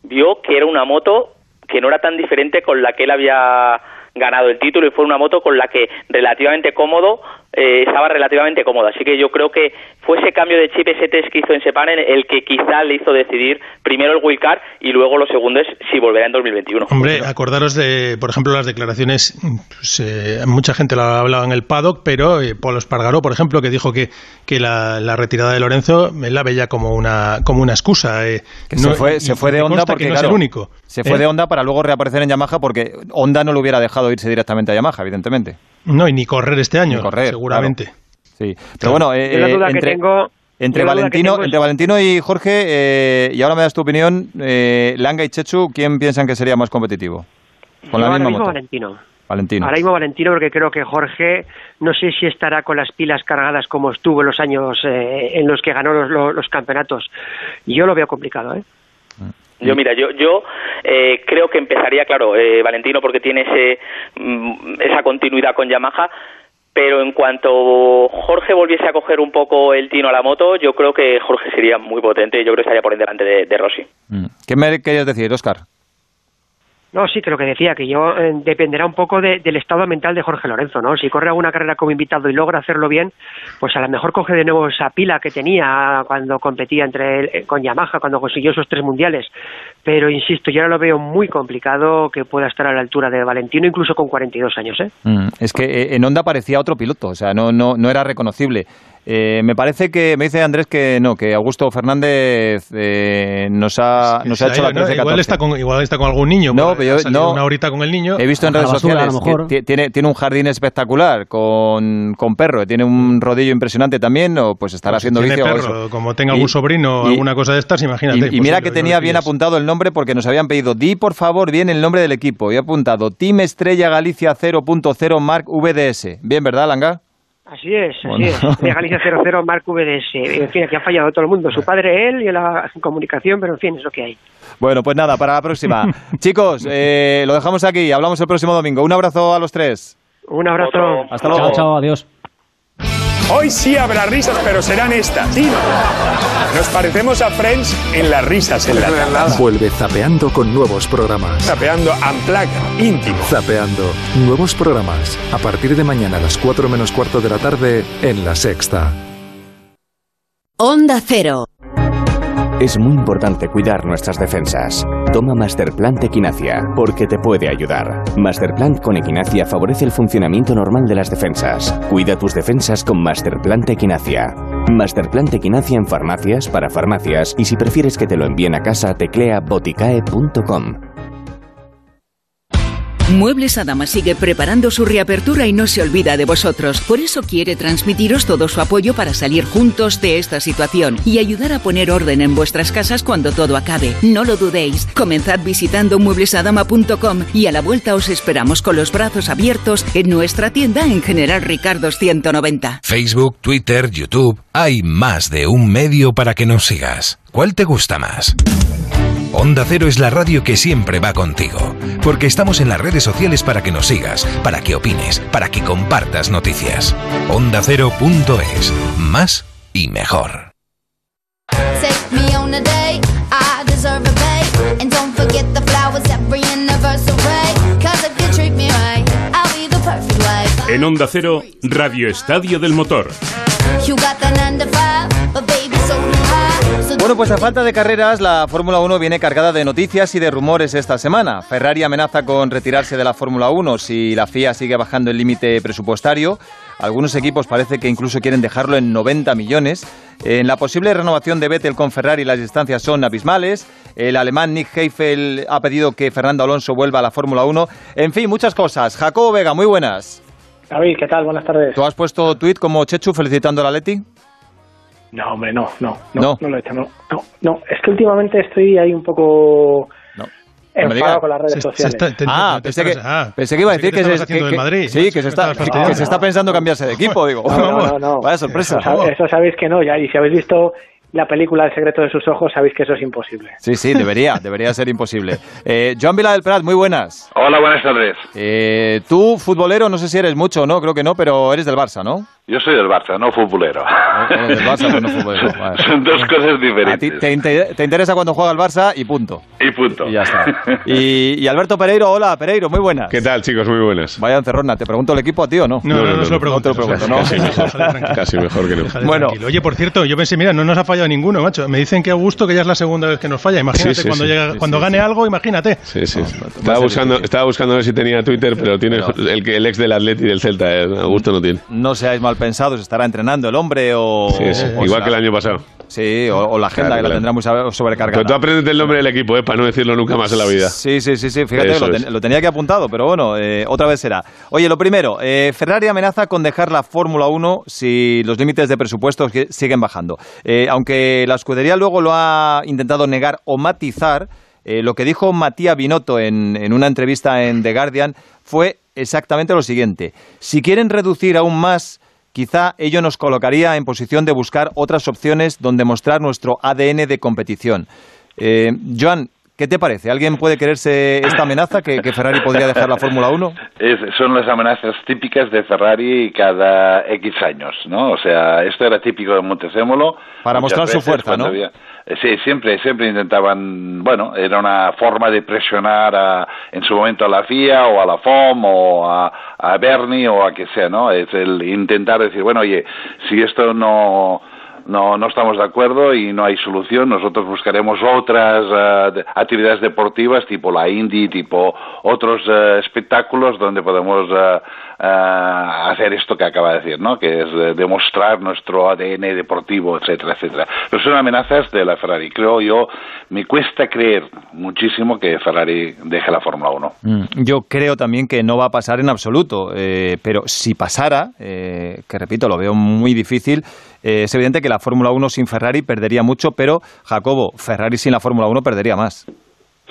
S15: vio que era una moto que no era tan diferente con la que él había ganado el título y fue una moto con la que relativamente cómodo eh, estaba relativamente cómodo así que yo creo que fue ese cambio de chip ese test que hizo en Sepang el que quizá le hizo decidir primero el wildcard y luego lo segundo es si volverá en 2021
S4: Hombre, acordaros de, por ejemplo, las declaraciones, pues, eh, mucha gente lo ha hablado en el paddock, pero eh, Polo Espargaró, por ejemplo, que dijo que, que la, la retirada de Lorenzo él la veía como una, como una excusa. eh.
S1: Que
S4: No-
S1: se fue, se fue de Honda porque
S4: que no
S1: claro,
S4: es el único.
S1: Se fue
S4: ¿eh?
S1: de Honda para luego reaparecer en Yamaha porque Honda no lo hubiera dejado irse directamente a Yamaha, evidentemente.
S4: No, y ni correr este año,
S1: Ni correr,
S4: seguramente.
S1: Sí, pero bueno, eh,
S14: Yo la
S1: eh,
S14: duda que
S1: entre,
S14: tengo-
S1: entre
S14: que
S1: Valentino,
S14: es-
S1: entre Valentino y Jorge, eh, y ahora me das tu opinión, eh, Langa y Chechu, ¿quién piensan que sería más competitivo? Con la
S14: Yo ahora
S1: misma
S14: mismo
S1: moto.
S14: Valentino.
S1: Valentino.
S14: Ahora mismo Valentino porque creo que Jorge no sé si estará con las pilas cargadas como estuvo en los años eh, en los que ganó los, los- los campeonatos. Yo lo veo complicado, ¿eh?
S15: Yo mira, yo yo eh, creo que empezaría, claro, eh, Valentino porque tiene ese mm, esa continuidad con Yamaha, pero en cuanto Jorge volviese a coger un poco el tino a la moto, yo creo que Jorge sería muy potente y yo creo que estaría por delante de, de Rossi.
S1: Mm. ¿Qué me querías decir, Oscar?
S14: No, sí, que lo que decía, que yo eh, dependerá un poco de- del estado mental de Jorge Lorenzo, ¿no? Si corre alguna carrera como invitado y logra hacerlo bien, pues a lo mejor coge de nuevo esa pila que tenía cuando competía entre él, eh, con Yamaha, cuando consiguió esos tres mundiales. Pero insisto, yo ahora lo veo muy complicado que pueda estar a la altura de Valentino, incluso con 42 años, ¿eh?
S1: Mm, Es que eh, en Honda parecía otro piloto, o sea, no, no, no era reconocible. Eh, me parece que, me dice Andrés que no, que Augusto Fernández eh, nos ha, nos ha
S4: Se
S1: hecho la
S4: ido, ¿no?
S1: 13
S4: Igual está, con, igual está con algún niño.
S1: No,
S4: porque
S1: pero yo- no.
S4: una horita con el niño.
S1: He visto en redes sociales que ti- tiene, tiene un jardín espectacular con, con perro, tiene un rodillo impresionante también, o pues estará haciendo
S4: Tiene
S1: vicio o
S4: perro,
S1: eso.
S4: como tenga
S1: Y-
S4: algún sobrino o alguna cosa de estas, imagínate.
S1: Y, y mira
S4: pues,
S1: que tenía bien apuntado el nombre porque nos habían pedido, di por favor bien el nombre del equipo. Y he apuntado Team Estrella Galicia 0.0 Mark VDS. Bien, ¿verdad, Langa?
S14: Así es, así
S1: Bueno.
S14: es. De Galicia 00, Marc VDS. En fin, aquí ha fallado todo el mundo. Su padre, él y la comunicación, pero en fin, es lo que hay.
S1: Bueno, pues nada, para la próxima. <laughs> Chicos, eh, lo dejamos aquí. Hablamos el próximo domingo. Un abrazo a los tres.
S14: Un abrazo.
S1: Hasta luego.
S16: Chao, chao, adiós.
S17: Hoy sí habrá risas, pero serán estas. Sí. Nos parecemos a Friends en las risas en la
S18: Vuelve Zapeando con nuevos programas.
S17: Zapeando Unplugged, íntimo.
S18: Zapeando. Nuevos programas. A partir de mañana a las 4 menos cuarto de la tarde en La Sexta.
S19: Onda Cero.
S20: Es muy importante cuidar nuestras defensas. Toma Masterplant Equinacia, porque te puede ayudar. Masterplant con Equinacia favorece el funcionamiento normal de las defensas. Cuida tus defensas con Masterplant Equinacia. Masterplant Equinacia en farmacias, para farmacias, y si prefieres que te lo envíen a casa, teclea boticae.com.
S19: Muebles Adama sigue preparando su reapertura y no se olvida de vosotros. Por eso quiere transmitiros todo su apoyo para salir juntos de esta situación y ayudar a poner orden en vuestras casas cuando todo acabe. No lo dudéis. Comenzad visitando mueblesadama.com y a la vuelta os esperamos con los brazos abiertos en nuestra tienda en General Ricardo 190.
S21: Facebook, Twitter, YouTube. Hay más de un medio para que nos sigas. ¿Cuál te gusta más? Onda Cero es la radio que siempre va contigo, porque estamos en las redes sociales para que nos sigas, para que opines, para que compartas noticias. OndaCero.es, más y mejor.
S22: Take me on a date, I deserve a bait. And don't forget the flowers every anniversary. Cause if you treat me right, I'll be the perfect wife.
S9: En Onda Cero, Radio Estadio del Motor.
S1: Bueno, pues a falta de carreras, la Fórmula 1 viene cargada de noticias y de rumores esta semana. Ferrari amenaza con retirarse de la Fórmula 1 si la FIA sigue bajando el límite presupuestario. Algunos equipos parece que incluso quieren dejarlo en 90 millones. En la posible renovación de Vettel con Ferrari las distancias son abismales. El alemán Nick Heifel ha pedido que Fernando Alonso vuelva a la Fórmula 1. En fin, muchas cosas. Jacobo Vega, muy buenas.
S23: David, ¿qué tal? Buenas tardes.
S1: ¿Tú has puesto tuit como Chechu felicitando a la Leti?
S23: No, hombre, no, no, no, no, lo he hecho, no, no, no. Es que últimamente estoy ahí un poco enfadado con las redes sociales.
S1: ah, pensé que, pensé que iba a decir que, se, que, que, sí, que se está, que, se está pensando cambiarse de equipo, digo. <laughs>
S23: No, no, no. <laughs>
S1: Vaya sorpresa.
S23: Eso, eso, sabéis que no, ya, y si habéis visto la película El secreto de sus ojos, sabéis que eso es imposible.
S1: Sí, sí, debería, debería ser imposible. Eh, Joan Vila del Prat, muy buenas.
S24: Hola, buenas tardes.
S1: Eh, tú, futbolero, no sé si eres mucho o no, creo que no, pero eres del Barça, ¿no?
S24: Yo soy del Barça, no futbolero.
S1: No, del Barça, pero no futbolero. <laughs> Vale.
S24: Son dos cosas diferentes.
S1: A ti te, te, te, interesa cuando juega el Barça y punto.
S24: Y punto.
S1: Y ya está. <laughs> Y, y, Alberto Pereiro, hola, Pereiro, muy buenas.
S25: ¿Qué tal, chicos? Muy buenas.
S1: Vaya encerrona, ¿te pregunto el equipo a ti o no?
S4: No, no, no, no, no, no se lo pregunto.
S1: No te lo pregunto, ¿no?
S25: Casi mejor, <laughs> casi mejor que no.
S1: Bueno.
S4: Tranquilo. Oye, por cierto, yo pensé, mira, no nos ha fallado ninguno, macho. Me dicen que Augusto que ya es la segunda vez que nos falla. Imagínate
S25: Sí, sí,
S4: cuando,
S25: sí.
S4: llega,
S25: Sí,
S4: cuando
S25: sí,
S4: gane
S25: sí.
S4: algo, imagínate.
S25: Sí, sí. estaba,
S1: a
S25: buscando, estaba buscando a ver si tenía Twitter, pero tiene el, que- el ex del Atleti y del Celta. eh, Augusto no tiene.
S1: No seáis mal pensados, estará entrenando el hombre o...
S25: Sí, sí,
S1: o
S25: Igual
S1: será-
S25: que el año pasado.
S1: Sí, o, o la agenda
S25: Claro,
S1: que la tendrá muy sobrecargada.
S25: Pero tú aprendes el nombre del equipo, eh, para no decirlo nunca más en la vida.
S1: Sí, sí, sí, sí. Fíjate, lo, ten- lo tenía que apuntado, pero bueno, eh, otra vez será. Oye, lo primero, eh, Ferrari amenaza con dejar la Fórmula 1 si los límites de presupuesto que- siguen bajando. Eh, aunque la escudería luego lo ha intentado negar o matizar, eh, lo que dijo Matías Binotto en, en una entrevista en The Guardian fue exactamente lo siguiente. Si quieren reducir aún más, quizá ello nos colocaría en posición de buscar otras opciones donde mostrar nuestro ADN de competición. Eh, ¿qué te parece? ¿Alguien puede creerse esta amenaza que, que Ferrari podría dejar la Fórmula 1?
S24: Es- son las amenazas típicas de Ferrari cada X años, ¿no? O sea, esto era típico de Montezemolo.
S1: Para mostrar su fuerza, ¿no?
S24: había- Sí, siempre, siempre intentaban, bueno, era una forma de presionar a- en su momento a la FIA o a la FOM o a, a Bernie o a que sea, ¿no? Es el intentar decir, bueno, oye, si esto no, no, no estamos de acuerdo y no hay solución, nosotros buscaremos otras de- actividades deportivas tipo la Indy, tipo otros eh, espectáculos donde podemos eh, eh, hacer esto que acaba de decir, ¿no? Que es demostrar nuestro ADN deportivo, etcétera, etcétera. Pero son amenazas de la Ferrari. Creo yo, me cuesta creer muchísimo que Ferrari deje la Fórmula 1.
S1: Mm, Yo creo también que no va a pasar en absoluto, eh, pero si pasara, eh, que repito, lo veo muy difícil, eh, es evidente que la Fórmula 1 sin Ferrari perdería mucho, pero Jacobo, Ferrari sin la Fórmula 1 perdería más.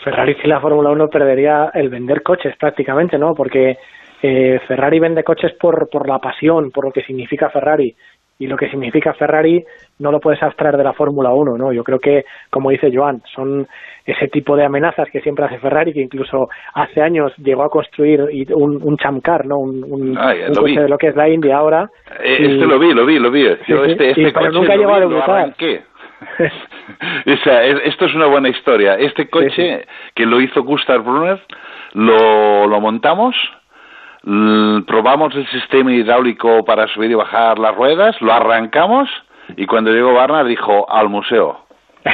S23: Ferrari sin la Fórmula 1 perdería el vender coches prácticamente, ¿no? Porque eh, Ferrari vende coches por, por la pasión, por lo que significa Ferrari. Y lo que significa Ferrari no lo puedes abstraer de la Fórmula 1, ¿no? Yo creo que, como dice Joan, son ese tipo de amenazas que siempre hace Ferrari, que incluso hace años llegó a construir un, un Champ Car, ¿no? Un, un,
S24: Ah,
S23: un coche
S24: vi.
S23: de lo que es la India ahora.
S24: Eh,
S23: Y-
S24: Este lo vi, lo vi, lo vi. Yo
S23: Sí,
S24: este, este
S23: y- pero
S24: coche
S23: nunca llegó a debutar. <laughs> <laughs>
S24: O sea, esto es una buena historia. Este coche que lo hizo Gustav Brunner, lo, lo montamos, probamos el sistema hidráulico para subir y bajar las ruedas, lo arrancamos y cuando llegó Barnard dijo al museo. <laughs>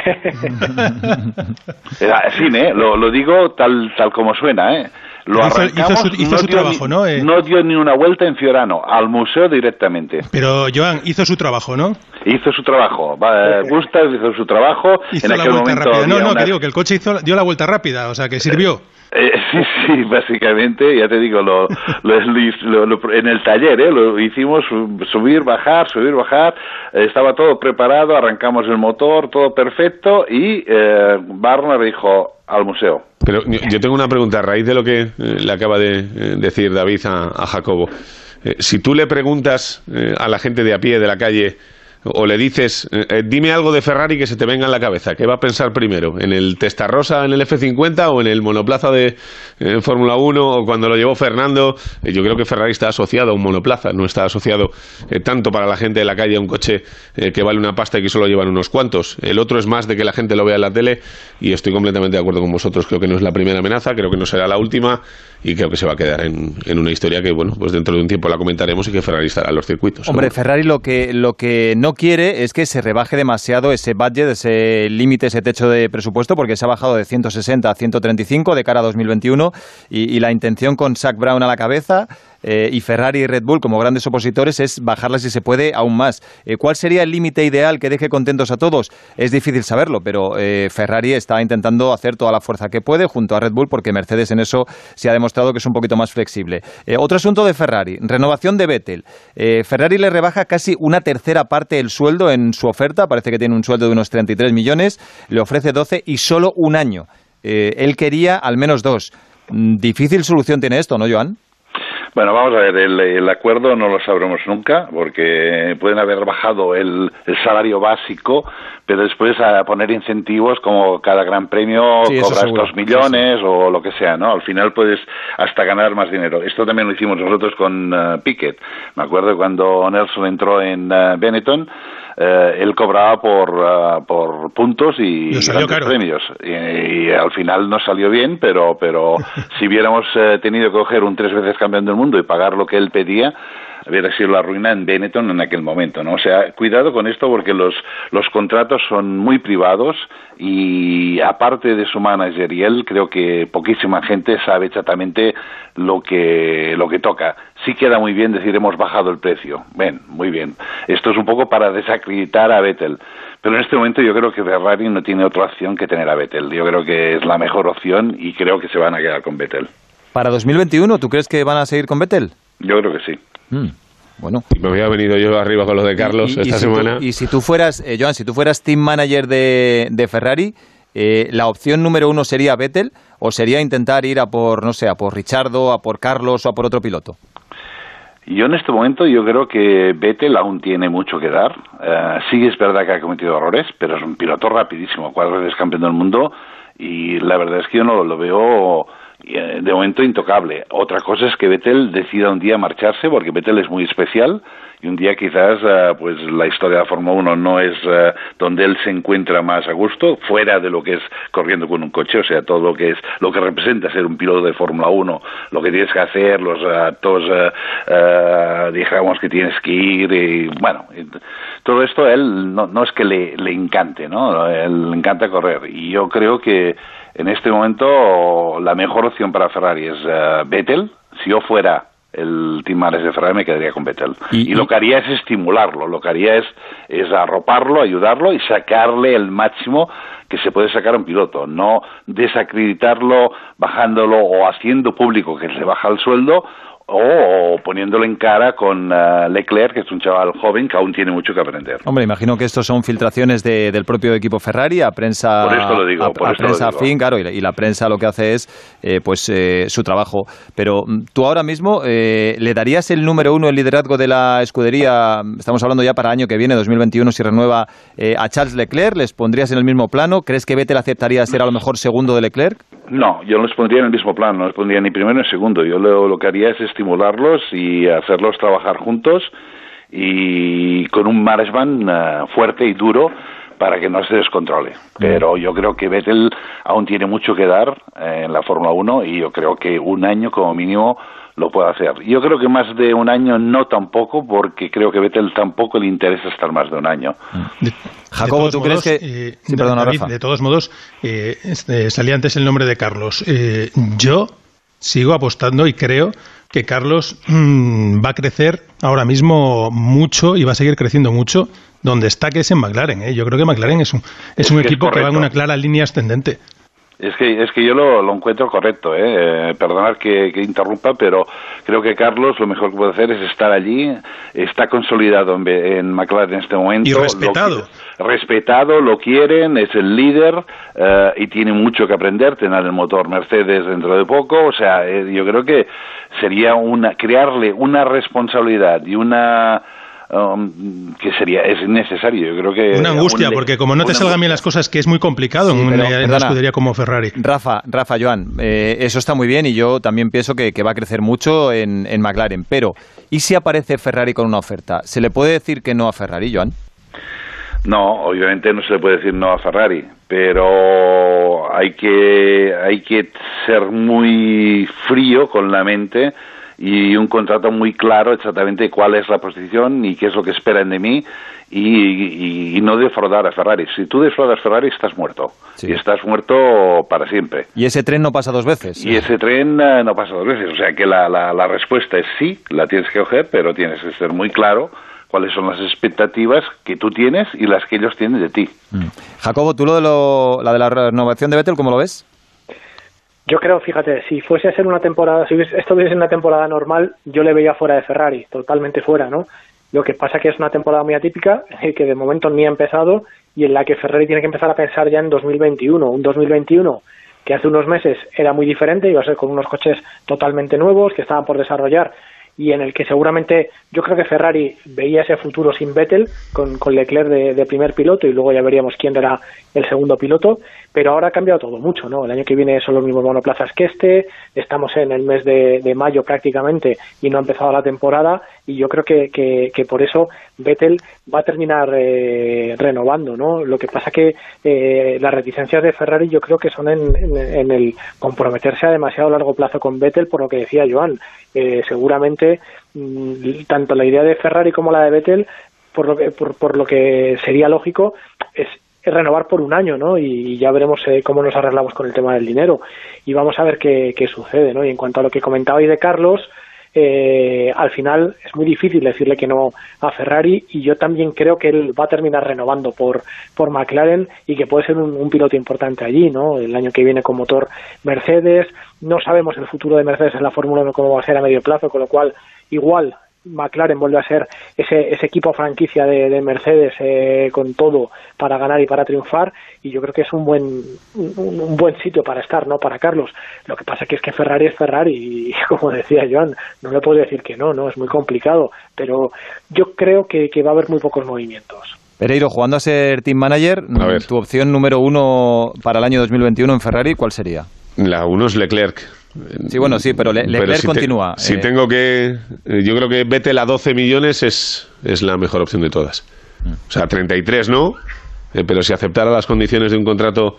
S24: Era así, ¿eh? Lo, lo digo tal, tal como suena, ¿eh? Lo
S4: hizo
S24: arrancamos,
S4: su- hizo su
S24: dio
S4: trabajo,
S24: ni,
S4: ¿no? Eh.
S24: no dio ni una vuelta en Fiorano, al museo directamente.
S4: Pero Joan hizo su trabajo, ¿no?
S24: Hizo su trabajo. Va, Gustav hizo su trabajo.
S4: Hizo
S24: en
S4: la
S24: aquel
S4: vuelta
S24: momento
S4: rápida. No, no,
S24: una-
S4: que digo que el coche hizo, dio la vuelta rápida, o sea, que sirvió.
S24: Eh, sí, <laughs> sí, básicamente, ya te digo, lo, lo- lo- lo- en el taller, ¿eh? lo hicimos su- subir, bajar, subir, bajar, estaba todo preparado, arrancamos el motor, todo perfecto y eh, Barnard dijo al museo.
S25: Pero yo tengo una pregunta a raíz de lo que eh, le acaba de eh, decir David a, a Jacobo. Eh, si tú le preguntas a la gente de a pie de la calle o le dices, eh, eh, dime algo de Ferrari que se te venga en la cabeza, ¿qué va a pensar primero? ¿En el Testarrosa en el F50 o en el monoplaza de Fórmula 1 o cuando lo llevó Fernando? Eh, yo creo que Ferrari está asociado a un monoplaza, no está asociado eh, tanto para la gente de la calle a un coche que vale una pasta y que solo llevan unos cuantos. El otro es más de que la gente lo vea en la tele y estoy completamente de acuerdo con vosotros. Creo que no es la primera amenaza, creo que no será la última y creo que se va a quedar en, en una historia que, bueno, pues dentro de un tiempo la comentaremos y que Ferrari estará en los circuitos.
S1: Hombre. Ferrari lo que, lo que no quiere es que se rebaje demasiado ese budget, ese límite, ese techo de presupuesto, porque se ha bajado de 160 a 135 de cara a 2021 y, y la intención con Zach Brown a la cabeza eh, y Ferrari y Red Bull como grandes opositores es bajarla si se puede aún más. Eh, ¿Cuál sería el límite ideal que deje contentos a todos? Es difícil saberlo, pero eh, Ferrari está intentando hacer toda la fuerza que puede junto a Red Bull porque Mercedes en eso se ha demostrado que es un poquito más flexible. Eh, otro asunto de Ferrari, renovación de Vettel. Eh, Ferrari le rebaja casi una tercera parte el sueldo en su oferta, parece que tiene un sueldo de unos 33 millones, le ofrece 12 y solo un año. Él quería al menos dos. Mm, Difícil solución tiene esto, ¿no, Joan?
S24: Bueno, vamos a ver, el, el acuerdo no lo sabremos nunca, porque pueden haber bajado el, el salario básico, pero después a poner incentivos como cada gran premio
S1: Sí, eso
S24: cobra
S1: seguro.
S24: estos millones o lo que sea, ¿no? Al final puedes hasta ganar más dinero. Esto también lo hicimos nosotros con eh, Piquet. Me acuerdo cuando Nelson entró en eh, Benetton, eh, él cobraba por, eh, por puntos y grandes premios. Y, y al final no salió bien, pero, pero <laughs> si hubiéramos eh, tenido que coger un tres veces campeón del mundo y pagar lo que él pedía, hubiera sido la ruina en Benetton en aquel momento, ¿no? O sea, cuidado con esto porque los, los contratos son muy privados y aparte de su manager y él, creo que poquísima gente sabe exactamente lo que, lo que toca. Sí queda muy bien decir hemos bajado el precio. Ven, muy bien. Esto es un poco para desacreditar a Vettel. Pero en este momento yo creo que Ferrari no tiene otra opción que tener a Vettel. Yo creo que es la mejor opción y creo que se van a quedar con Vettel.
S1: Para 2021, ¿tú crees que van a seguir con Vettel?
S24: Yo creo que sí.
S1: Mm, bueno.
S25: Me había venido yo arriba con lo de Carlos
S1: Y- y
S25: esta
S1: si tú-
S25: semana.
S1: y si tú fueras, eh, Joan, si tú fueras team manager de, de Ferrari, eh, ¿la opción número uno sería Vettel o sería intentar ir a por, no sé, a por Richardo, a por Carlos o a por otro piloto?
S24: Yo en este momento yo creo que Vettel aún tiene mucho que dar. Eh, sí es verdad que ha cometido errores, pero es un piloto rapidísimo, cuatro veces campeón del mundo y la verdad es que yo no lo veo de momento intocable. Otra cosa es que Vettel decida un día marcharse porque Vettel es muy especial y un día quizás eh, pues la historia de la Fórmula 1 no es eh, donde él se encuentra más a gusto, fuera de lo que es corriendo con un coche, o sea, todo lo que es lo que representa ser un piloto de Fórmula 1, lo que tienes que hacer, los actos, eh, eh, digamos que tienes que ir, y bueno, todo esto a él no, no es que le, le encante, ¿no? Él le encanta correr y yo creo que en este momento la mejor opción para Ferrari es eh, Vettel, si yo fuera el team de Ferrari me quedaría con Vettel. Y, lo que haría es estimularlo, lo que haría es, es arroparlo, ayudarlo y sacarle el máximo que se puede sacar a un piloto, no desacreditarlo bajándolo o haciendo público que se baja el sueldo o poniéndolo en cara con eh, Leclerc, que es un chaval joven que aún tiene mucho que aprender.
S1: Hombre, imagino que estos son filtraciones de- del propio equipo Ferrari a prensa,
S24: Por esto lo digo,
S1: a,
S24: por
S1: a
S24: esto lo
S1: prensa
S24: digo.
S1: afín, claro, y la, y la prensa lo que hace es eh, pues eh, su trabajo. Pero mm, tú ahora mismo eh, le darías el número uno el liderazgo de la escudería. Estamos hablando ya para año que viene, 2021, si renueva eh, a Charles Leclerc. ¿Les pondrías en el mismo plano? ¿Crees que Vettel aceptaría ser a lo mejor segundo de Leclerc?
S24: No, yo no los pondría en el mismo plano, no los pondría ni primero ni segundo. Yo lo, lo que haría es estimularlos y hacerlos trabajar juntos y con un management eh, fuerte y duro para que no se descontrole. Pero yo creo que Vettel aún tiene mucho que dar eh, en la Fórmula 1 y yo creo que un año como mínimo lo puede hacer. Yo creo que más de un año no tampoco, porque creo que Vettel tampoco le interesa estar más de un año.
S1: Jacobo,
S4: De todos
S1: ¿tú crees
S4: modos,
S1: que...?
S4: eh,
S1: Sí, perdona,
S4: David,
S1: Rafa.
S4: de todos modos, eh, este, salía antes el nombre de Carlos. Eh, yo sigo apostando y creo que Carlos mm, va a crecer ahora mismo mucho y va a seguir creciendo mucho donde está, que es en McLaren. ¿eh? Yo creo que McLaren es un, es un
S24: que es
S4: equipo que va en una clara línea ascendente.
S24: Es que, es que yo lo, lo encuentro correcto, ¿eh? Eh, perdonad que, que interrumpa, pero creo que Carlos lo mejor que puede hacer es estar allí, está consolidado en, McLaren en este momento.
S4: Y respetado.
S24: Respetado, lo quieren, es el líder eh, y tiene mucho que aprender, tener el motor Mercedes dentro de poco, o sea, eh, yo creo que sería una, crearle una responsabilidad y una... um, que sería es necesario yo creo que
S4: Una angustia,
S24: le-
S4: porque como no te salgan bien las cosas, que es muy complicado
S1: Sí,
S4: en,
S1: pero,
S4: una, en una
S1: perdona.
S4: escudería como Ferrari.
S1: Rafa, Rafa, Joan, eh, eso está muy bien y yo también pienso que, que va a crecer mucho en, en McLaren. Pero, ¿y si aparece Ferrari con una oferta? ¿Se le puede decir que no a Ferrari, Joan?
S24: No, obviamente no se le puede decir no a Ferrari, pero hay que hay que ser muy frío con la mente y un contrato muy claro exactamente cuál es la posición y qué es lo que esperan de mí y, y- y no defraudar a Ferrari. Si tú defraudas a Ferrari estás muerto y estás muerto para siempre.
S1: Y ese tren no pasa dos veces.
S24: Y ese tren eh, no pasa dos veces. O sea que la, la, la respuesta es sí, la tienes que coger, pero tienes que ser muy claro cuáles son las expectativas que tú tienes y las que ellos tienen de ti.
S1: Jacobo, ¿tú lo de lo- la de la renovación de Vettel, cómo lo ves?
S23: Yo creo, fíjate, si fuese a ser una temporada, si esto hubiese sido una temporada normal, yo le veía fuera de Ferrari, totalmente fuera, ¿no? Lo que pasa que es una temporada muy atípica, <laughs> que de momento ni ha empezado y en la que Ferrari tiene que empezar a pensar ya en 2021, un 2021 que hace unos meses era muy diferente, iba a ser con unos coches totalmente nuevos que estaban por desarrollar y en el que seguramente yo creo que Ferrari veía ese futuro sin Vettel con, con Leclerc de, primer piloto y luego ya veríamos quién era el segundo piloto, pero ahora ha cambiado todo mucho, ¿no? El año que viene son los mismos monoplazas que este, estamos en el mes de, de mayo prácticamente y no ha empezado la temporada y yo creo que, que, por eso Vettel va a terminar eh, renovando, ¿no? Lo que pasa que eh, las reticencias de Ferrari yo creo que son en, en- el comprometerse a demasiado largo plazo con Vettel, por lo que decía Joan. Eh, seguramente mm, tanto la idea de Ferrari como la de Vettel, por lo que, por, por lo que sería lógico, es, es renovar por un año, ¿no? Y ya veremos eh, cómo nos arreglamos con el tema del dinero. Y vamos a ver qué, qué sucede, ¿no? Y en cuanto a lo que comentabais de Carlos, eh, al final es muy difícil decirle que no a Ferrari y yo también creo que él va a terminar renovando por, por McLaren y que puede ser un, piloto importante allí, ¿no? El año que viene con motor Mercedes, no sabemos el futuro de Mercedes en la Fórmula 1 cómo va a ser a medio plazo, con lo cual igual McLaren vuelve a ser ese, ese equipo franquicia de, de Mercedes eh, con todo para ganar y para triunfar y yo creo que es un buen un, un buen sitio para estar no para Carlos. Lo que pasa que es que Ferrari es Ferrari y <laughs> como decía Joan no le puedo decir que no no es muy complicado pero yo creo que, que va a haber muy pocos movimientos.
S1: Pereiro, jugando a ser team manager, tu opción número uno para el año 2021 en Ferrari, ¿cuál sería?
S25: La uno es Leclerc.
S1: Sí, bueno, sí, pero Le-
S25: Pero
S1: Leclerc
S25: si te-
S1: continúa.
S25: si
S1: eh,
S25: tengo que. eh, Yo creo que Vettel a 12 millones es, es la mejor opción de todas. O sea, 33 no, eh, pero si aceptara las condiciones de un contrato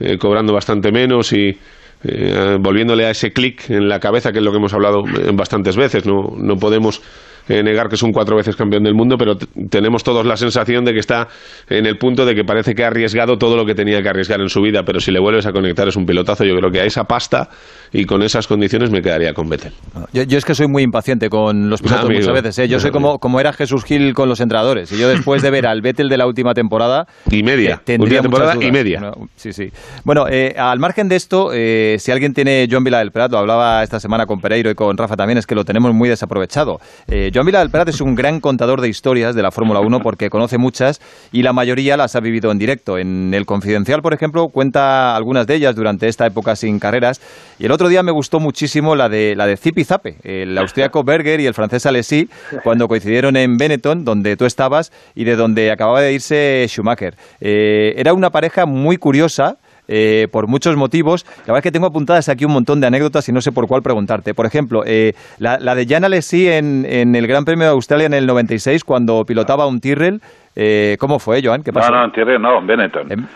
S25: eh, cobrando bastante menos y eh, volviéndole a ese clic en la cabeza, que es lo que hemos hablado bastantes veces, no, no podemos eh, negar que es un cuatro veces campeón del mundo, pero tenemos todos la sensación de que está en el punto de que parece que ha arriesgado todo lo que tenía que arriesgar en su vida, pero si le vuelves a conectar es un pilotazo. Yo creo que a esa pasta y con esas condiciones me quedaría con Vettel.
S1: Yo, yo es que soy muy impaciente con los pilotos
S25: Amigo.
S1: muchas veces. ¿eh? Yo soy como, como era Jesús Gil con los entrenadores. Y yo después de ver al Vettel de la última temporada...
S25: Y media.
S1: eh,
S25: Última temporada y media.
S1: No, sí, sí. Bueno, eh, al margen de esto, eh, si alguien tiene John Vila del Prat, lo hablaba esta semana con Pereiro y con Rafa también, es que lo tenemos muy desaprovechado. Eh, John Vila del Prat es un gran contador de historias de la Fórmula 1 porque conoce muchas y la mayoría las ha vivido en directo. En El Confidencial, por ejemplo, cuenta algunas de ellas durante esta época sin carreras. Y el otro día me gustó muchísimo la de, la de Zipi Zape, el austriaco <laughs> Berger y el francés Alesi, cuando coincidieron en Benetton, donde tú estabas y de donde acababa de irse Schumacher. Eh, era una pareja muy curiosa. Eh, por muchos motivos. La verdad es que tengo apuntadas aquí un montón de anécdotas y no sé por cuál preguntarte. Por ejemplo, eh, la, la de Jan Alesi en, en el Gran Premio de Australia en el 96, cuando pilotaba un Tyrrell. Eh, ¿Cómo fue, Joan? ¿Qué
S24: No,
S1: pasó?
S24: no, en Tierra no, en Benetton.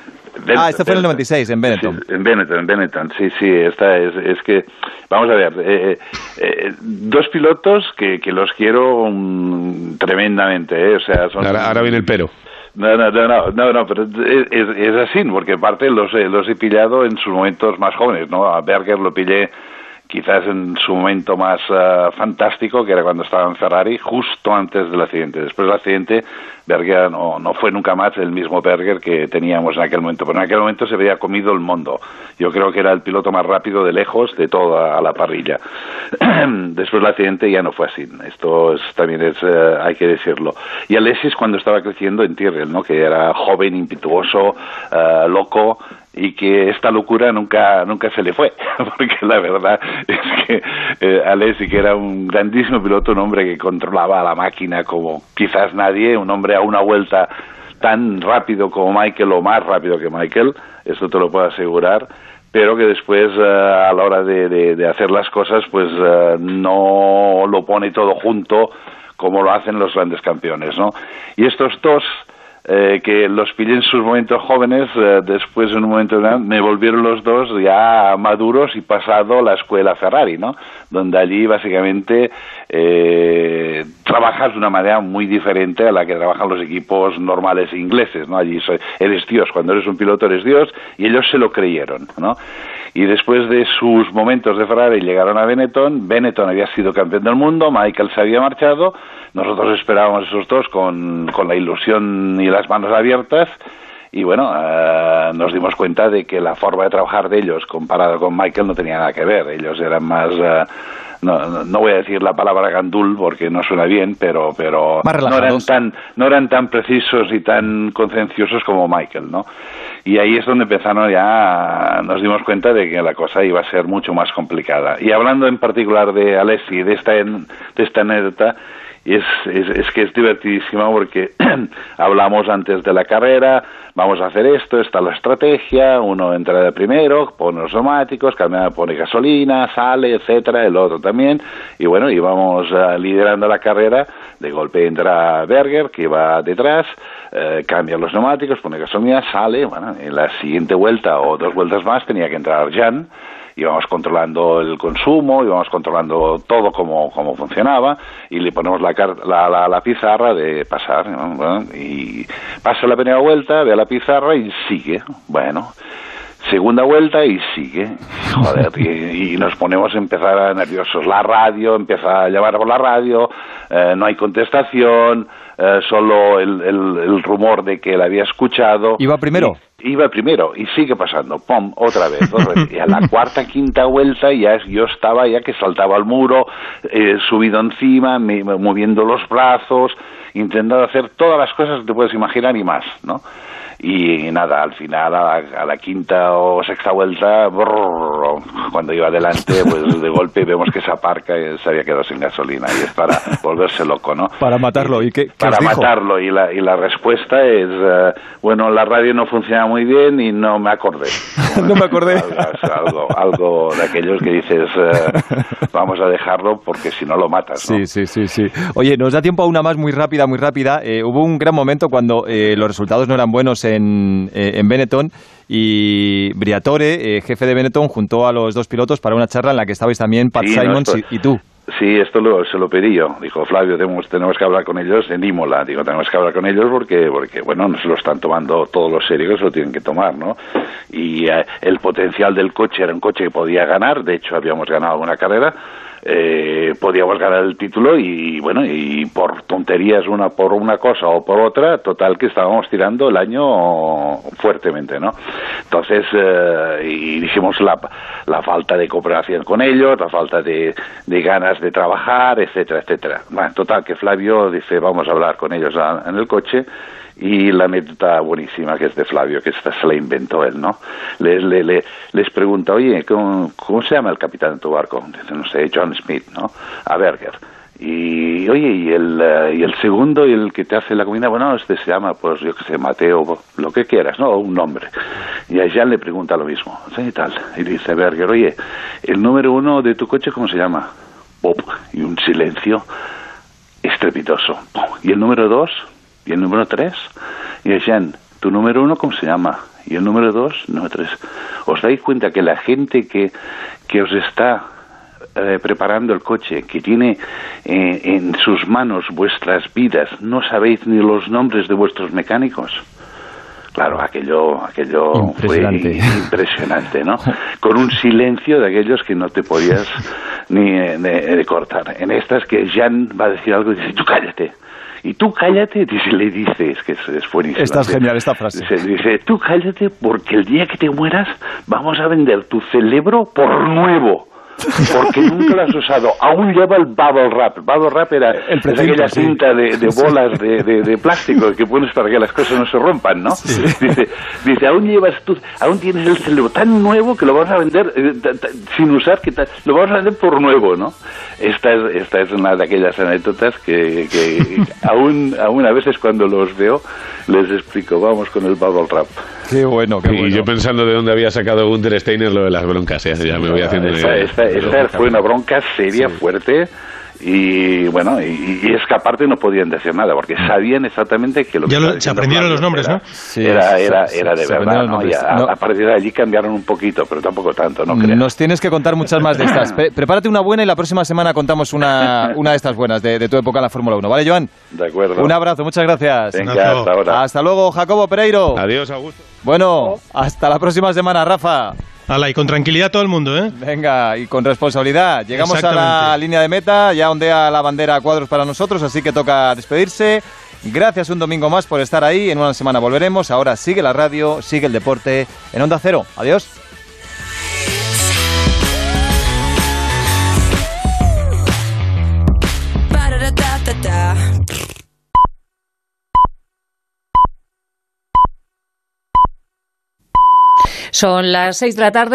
S1: ah, este fue en el 96, en Benetton.
S24: En Benetton, en Benetton, sí, sí, esta es, es que, vamos a ver, eh, eh, dos pilotos que, que los quiero tremendamente, eh, o sea, son...
S25: Ahora, ahora viene el pero.
S24: No, no, no, no, no, no, pero es, es- así, porque aparte los, los he pillado en sus momentos más jóvenes, ¿no? A Berger lo pillé quizás en su momento más ah, fantástico, que era cuando estaba en Ferrari, justo antes del accidente. Después del accidente, Berger no, no fue nunca más el mismo Berger que teníamos en aquel momento, pero en aquel momento se había comido el mundo. Yo creo que era el piloto más rápido de lejos de toda la parrilla. <clears throat> Después del accidente ya no fue así. Esto es- también es, eh, hay que decirlo. Y Alexis cuando estaba creciendo en Tyrrell, ¿no? Que era joven, impetuoso, eh, loco y que esta locura nunca nunca se le fue <laughs> porque la verdad es que eh, Alessi que era un grandísimo piloto un hombre que controlaba la máquina como quizás nadie un hombre a una vuelta tan rápido como Michael o más rápido que Michael esto te lo puedo asegurar pero que después eh, a la hora de, de- hacer las cosas pues eh, no lo pone todo junto como lo hacen los grandes campeones, ¿no? Y estos dos eh, que los pillé en sus momentos jóvenes, eh, después en un momento me volvieron los dos ya maduros y pasado la escuela Ferrari, ¿no? Donde allí básicamente eh, trabajas de una manera muy diferente a la que trabajan los equipos normales ingleses, ¿no? Allí eres Dios, cuando eres un piloto eres Dios y ellos se lo creyeron, ¿no? Y después de sus momentos de Ferrari llegaron a Benetton, Benetton había sido campeón del mundo, Michael se había marchado, nosotros esperábamos esos dos con, con la ilusión y las manos abiertas y bueno, eh, nos dimos cuenta de que la forma de trabajar de ellos comparado con Michael no tenía nada que ver, ellos eran más... eh, no, no- no voy a decir la palabra gandul porque no suena bien, pero, pero no eran tan no eran tan precisos y tan concienciosos como Michael, ¿no? Y ahí es donde empezaron ya, nos dimos cuenta de que la cosa iba a ser mucho más complicada. Y hablando en particular de Alessi, de esta, de esta anécdota, es, es, es que es divertidísima porque <clears throat> hablamos antes de la carrera, vamos a hacer esto, está la estrategia, uno entra de primero, pone los neumáticos, cambia, pone gasolina, sale, etcétera, el otro también, y bueno, íbamos eh, liderando la carrera, de golpe entra Berger, que va detrás, eh, cambia los neumáticos, pone gasolina, sale, bueno, en la siguiente vuelta o dos vueltas más tenía que entrar Jan, íbamos controlando el consumo, íbamos controlando todo como, como funcionaba y le ponemos la, la, la, la pizarra de pasar. ¿no? Bueno, y pasa la primera vuelta, ve la pizarra y sigue. Bueno, segunda vuelta y sigue. Joder, y, y nos ponemos a empezar a nerviosos. La radio, empieza a llamar por la radio, eh, no hay contestación, eh, solo el, el, el rumor de que la había escuchado.
S1: ¿Iba primero?
S24: Iba primero y sigue pasando, pum, otra vez, otra vez. Y a la <laughs> cuarta, quinta vuelta ya yo estaba ya que saltaba al muro, eh, subido encima, me- moviendo los brazos, intentando hacer todas las cosas que te puedes imaginar y más, ¿no? Y nada, al final, a la, a la quinta o sexta vuelta, brrr, cuando iba adelante, <laughs> pues de golpe vemos que se aparca y se había quedado sin gasolina. Y es para volverse loco, ¿no?
S1: Para matarlo. ¿Y qué, qué
S24: para
S1: dijo?
S24: matarlo y la, y la respuesta es eh, bueno la radio no funciona muy bien y no me acordé <laughs>
S1: no me acordé
S24: algo, algo, de aquellos que dices eh, vamos a dejarlo porque si no lo matas ¿no?
S1: Sí, sí, sí, sí. Oye, nos da tiempo a una más muy rápida, muy rápida. Eh, hubo un gran momento cuando eh, los resultados no eran buenos en, eh, en Benetton y Briatore, eh, jefe de Benetton, juntó a los dos pilotos para una charla en la que estabais también Pat
S24: Sí, no,
S1: Simons
S24: esto-
S1: y, y tú.
S24: Sí, esto lo, se lo pedí yo. Dijo Flavio, tenemos, tenemos que hablar con ellos en Imola. Digo, tenemos que hablar con ellos porque, porque bueno, no se lo están tomando todos los serios que se lo tienen que tomar, ¿no? Y eh, el potencial del coche era un coche que podía ganar. De hecho, habíamos ganado alguna carrera. Eh, podíamos ganar el título y bueno y por tonterías una por una cosa o por otra total que estábamos tirando el año fuertemente no entonces eh, y dijimos la, la falta de cooperación con ellos la falta de, de ganas de trabajar etcétera etcétera. Bueno, total que Flavio dice vamos a hablar con ellos en el coche y la anécdota buenísima que es de Flavio, que esta se la inventó él, ¿no? Les, le- le- les pregunta, oye, ¿cómo, cómo se llama el capitán de tu barco? Dice, no sé, John Smith, ¿no? A Berger. Y, oye, y el, eh, y el segundo, y el que te hace la comida, bueno, este se llama, pues, yo qué sé, Mateo, lo que quieras, ¿no? Un nombre. Y a Jean le pregunta lo mismo. Y tal. Y dice Berger, oye, ¿el número uno de tu coche cómo se llama? Y un silencio estrepitoso. ¿Y el número dos? ¿Y el número tres? Y decían, ¿tu número uno cómo se llama? Y el número dos, número tres. ¿Os dais cuenta que la gente que, que os está eh, preparando el coche, que tiene eh, en sus manos vuestras vidas, no sabéis ni los nombres de vuestros mecánicos? Claro, aquello, aquello fue
S1: Impresionante.
S24: ¿no? <laughs> Con un silencio de aquellos que no te podías ni eh, de- de cortar. En estas que Jan va a decir algo y dice, tú cállate. Y tú cállate, dice, le dices, que es, es buenísimo.
S1: Esta es genial, esta frase.
S24: Dice, dice, tú cállate porque el día que te mueras vamos a vender tu cerebro por nuevo. Porque nunca lo has usado. Aún lleva el bubble wrap. Bubble wrap era
S1: El
S24: es aquella
S1: sí.
S24: cinta de, de bolas de, de- de plástico que pones para que las cosas no se rompan, ¿no? Dice, dice, aún llevas tú, aún tienes el cerebro tan nuevo que lo vamos a vender eh, ta- ta- sin usar, que ta- lo vamos a vender por nuevo, ¿no? Esta es, esta es una de aquellas anécdotas que, que <laughs> aún, aún a veces cuando los veo les explico, vamos con el bubble wrap.
S1: Qué bueno, qué
S25: y
S1: bueno.
S25: yo pensando de dónde había sacado Gunther Steiner lo de las broncas, ¿eh? ya me voy haciendo una
S24: esta,
S25: idea.
S24: esta- esta fue una bronca seria, fuerte, y, bueno, y, y es que aparte no podían decir nada, porque sabían exactamente que lo que
S4: Ya lo-
S24: estaba
S4: se aprendieron los nombres,
S24: era,
S4: ¿no?
S1: Sí,
S24: era, era,
S1: se-
S24: era de verdad, ¿no? Y a.
S1: No.
S24: a partir de allí cambiaron un poquito, pero tampoco tanto, ¿no creas?
S1: Nos tienes que contar muchas más de estas. <laughs> Pre- prepárate una buena y la próxima semana contamos una, una de estas buenas de, de tu época en la Fórmula 1. ¿Vale, Joan?
S24: De acuerdo.
S1: Un abrazo, muchas gracias.
S24: Venga, hasta ahora.
S1: Hasta luego, Jacobo Pereiro.
S25: Adiós, Augusto.
S1: Bueno, hasta la próxima semana, Rafa.
S4: Ala, y con tranquilidad todo el mundo, ¿eh?
S1: Venga, y con responsabilidad. Llegamos a la línea de meta, ya ondea la bandera a cuadros para nosotros, así que toca despedirse. Gracias un domingo más por estar ahí. En una semana volveremos. Ahora sigue la radio, sigue el deporte en Onda Cero. Adiós.
S26: Son las seis de la tarde.